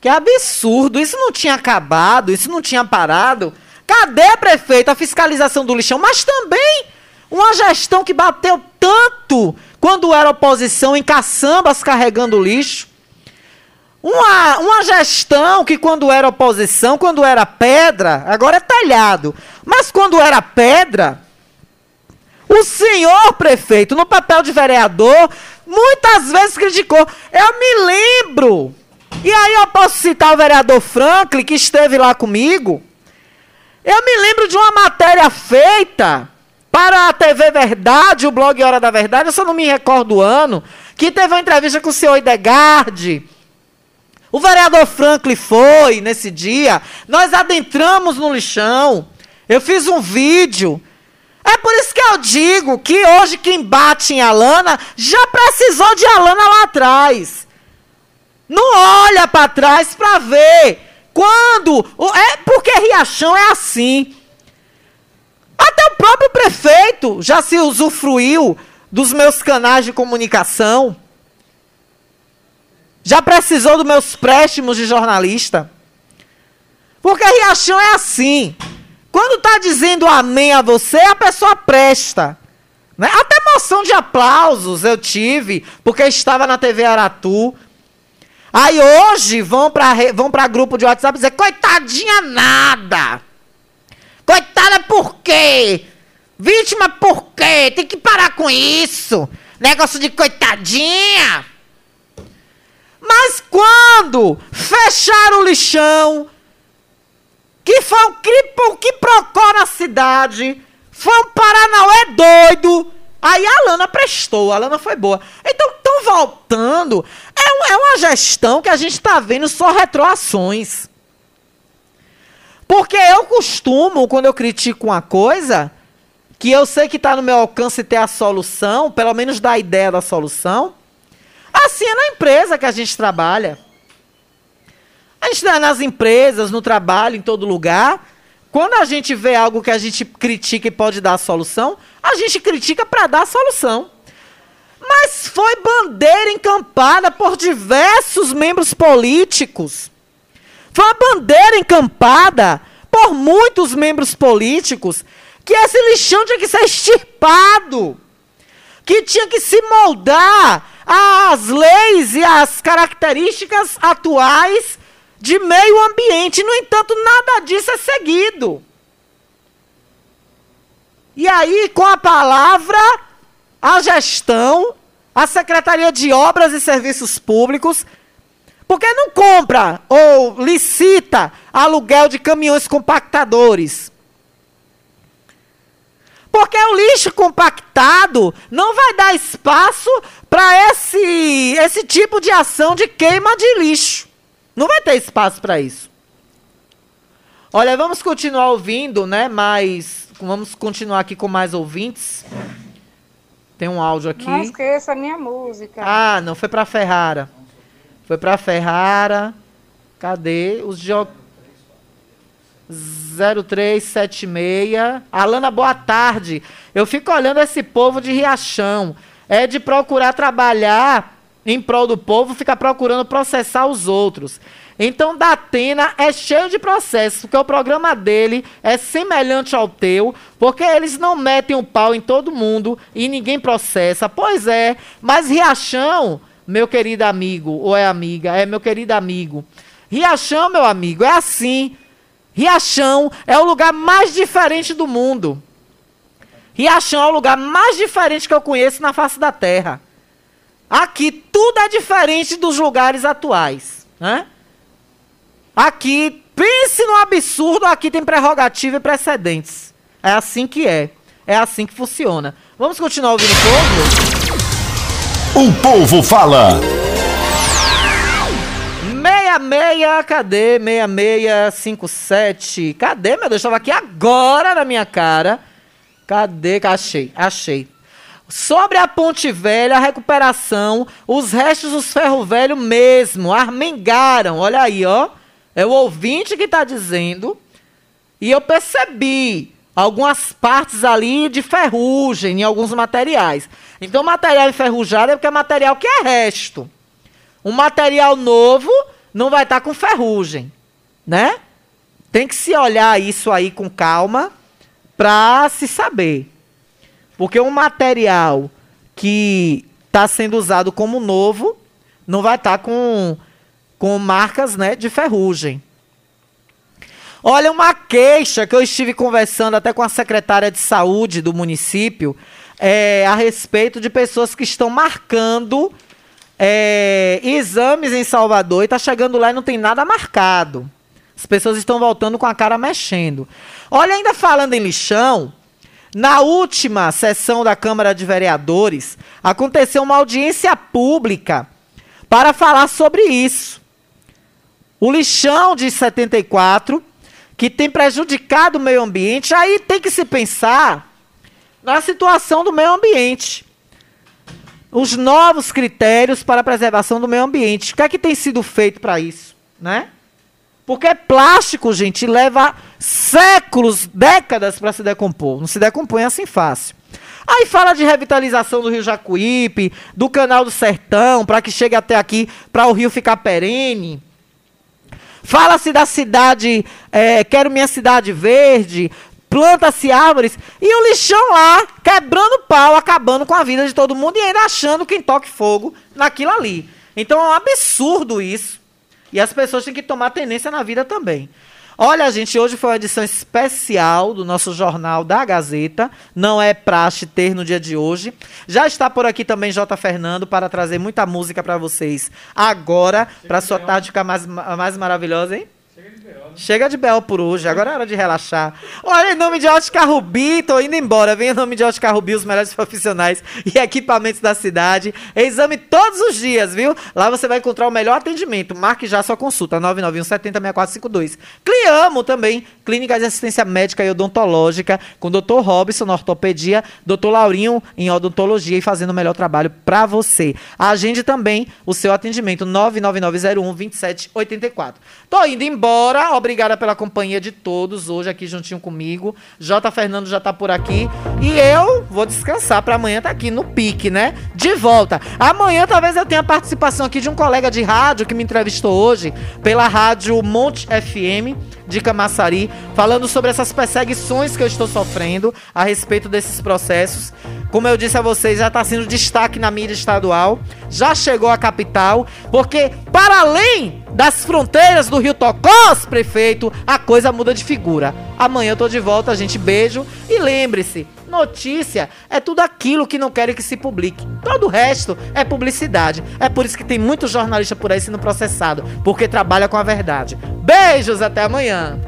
Que absurdo, isso não tinha acabado, isso não tinha parado. Cadê, prefeito, a fiscalização do lixão? Mas também uma gestão que bateu tanto quando era oposição em caçambas carregando lixo. Uma, uma gestão que quando era oposição, quando era pedra, agora é talhado. Mas quando era pedra, o senhor prefeito, no papel de vereador, muitas vezes criticou. Eu me lembro e aí eu posso citar o vereador Franklin, que esteve lá comigo. Eu me lembro de uma matéria feita para a TV Verdade, o blog Hora da Verdade, eu só não me recordo o ano, que teve uma entrevista com o senhor Idegarde. O vereador Franklin foi nesse dia. Nós adentramos no lixão. Eu fiz um vídeo. É por isso que eu digo que hoje quem bate em Alana já precisou de Alana lá atrás. Não olha para trás para ver. Quando. É porque Riachão é assim. Até o próprio prefeito já se usufruiu dos meus canais de comunicação. Já precisou dos meus préstimos de jornalista. Porque Riachão é assim. Quando está dizendo amém a você, a pessoa presta. Né? Até moção de aplausos eu tive, porque estava na TV Aratu. Aí hoje vão para vão grupo de WhatsApp dizer, coitadinha nada. Coitada por quê? Vítima por quê? Tem que parar com isso. Negócio de coitadinha. Mas quando fecharam o lixão, que foi um que procura na cidade, foi um Paranauê doido, Aí a Lana prestou, a Lana foi boa. Então, estão voltando. É, é uma gestão que a gente está vendo só retroações. Porque eu costumo, quando eu critico uma coisa, que eu sei que está no meu alcance ter a solução, pelo menos dar a ideia da solução, assim é na empresa que a gente trabalha. A gente está nas empresas, no trabalho, em todo lugar. Quando a gente vê algo que a gente critica e pode dar a solução, a gente critica para dar a solução. Mas foi bandeira encampada por diversos membros políticos. Foi uma bandeira encampada por muitos membros políticos que esse lixão tinha que ser extirpado. Que tinha que se moldar às leis e às características atuais de meio ambiente. No entanto, nada disso é seguido. E aí, com a palavra, a gestão, a Secretaria de Obras e Serviços Públicos, porque não compra ou licita aluguel de caminhões compactadores. Porque o lixo compactado não vai dar espaço para esse, esse tipo de ação de queima de lixo. Não vai ter espaço para isso. Olha, vamos continuar ouvindo, né? Mas vamos continuar aqui com mais ouvintes. Tem um áudio aqui. Não esqueça a minha música. Ah, não, foi para Ferrara. Foi para Ferrara. Cadê os jogos? 0376. Alana, boa tarde. Eu fico olhando esse povo de Riachão. É de procurar trabalhar em prol do povo, fica procurando processar os outros. Então, Datena é cheio de processos, porque o programa dele é semelhante ao teu, porque eles não metem o um pau em todo mundo e ninguém processa. Pois é, mas Riachão, meu querido amigo, ou é amiga, é meu querido amigo. Riachão, meu amigo, é assim. Riachão é o lugar mais diferente do mundo. Riachão é o lugar mais diferente que eu conheço na face da terra. Aqui tudo é diferente dos lugares atuais, né? Aqui, pense no absurdo, aqui tem prerrogativa e precedentes. É assim que é. É assim que funciona. Vamos continuar ouvindo o povo? O povo fala. 66, cadê? 6657. Cadê, meu Deus? Estava aqui agora na minha cara. Cadê? Achei, achei. Sobre a Ponte Velha, a recuperação, os restos dos ferro velho mesmo, armengaram. Olha aí, ó. É o ouvinte que está dizendo. E eu percebi algumas partes ali de ferrugem em alguns materiais. Então, material enferrujado é porque é material que é resto. Um material novo não vai estar tá com ferrugem, né? Tem que se olhar isso aí com calma para se saber. Porque um material que está sendo usado como novo não vai estar tá com, com marcas né, de ferrugem. Olha, uma queixa que eu estive conversando até com a secretária de saúde do município é, a respeito de pessoas que estão marcando é, exames em Salvador e está chegando lá e não tem nada marcado. As pessoas estão voltando com a cara mexendo. Olha, ainda falando em lixão, na última sessão da Câmara de Vereadores, aconteceu uma audiência pública para falar sobre isso. O lixão de 74, que tem prejudicado o meio ambiente, aí tem que se pensar na situação do meio ambiente. Os novos critérios para a preservação do meio ambiente. O que é que tem sido feito para isso, né? Porque plástico, gente, leva séculos, décadas para se decompor. Não se decompõe assim fácil. Aí fala de revitalização do Rio Jacuípe, do Canal do Sertão, para que chegue até aqui, para o rio ficar perene. Fala-se da cidade, é, quero minha cidade verde, planta-se árvores, e o lixão lá, quebrando pau, acabando com a vida de todo mundo e ainda achando quem toque fogo naquilo ali. Então é um absurdo isso. E as pessoas têm que tomar tendência na vida também. Olha, gente, hoje foi uma edição especial do nosso jornal da Gazeta. Não é praxe ter no dia de hoje. Já está por aqui também J. Fernando para trazer muita música para vocês agora, para sua tarde ficar mais, mais maravilhosa, hein? Chega de Bel por hoje, agora é hora de relaxar. Olha, em nome de Ótica Rubi, tô indo embora. Vem em nome de Ótica Rubi, os melhores [laughs] profissionais e equipamentos da cidade. Exame todos os dias, viu? Lá você vai encontrar o melhor atendimento. Marque já sua consulta, 991 70 6452. Cliamo também, Clínica de Assistência Médica e Odontológica, com o Dr. Robson na ortopedia, Dr. Laurinho em odontologia e fazendo o melhor trabalho para você. Agende também o seu atendimento, 99901 2784. Tô indo embora, obrigada pela companhia de todos hoje aqui juntinho comigo. J. Fernando já tá por aqui. E eu vou descansar para amanhã tá aqui no pique, né? De volta. Amanhã talvez eu tenha participação aqui de um colega de rádio que me entrevistou hoje pela rádio Monte FM de Camaçari, falando sobre essas perseguições que eu estou sofrendo a respeito desses processos. Como eu disse a vocês, já está sendo destaque na mídia estadual, já chegou à capital, porque para além das fronteiras do Rio Tocós, prefeito, a coisa muda de figura. Amanhã eu tô de volta, gente. Beijo e lembre-se, notícia é tudo aquilo que não querem que se publique. Todo o resto é publicidade. É por isso que tem muito jornalista por aí sendo processado, porque trabalha com a verdade. Beijos, até amanhã.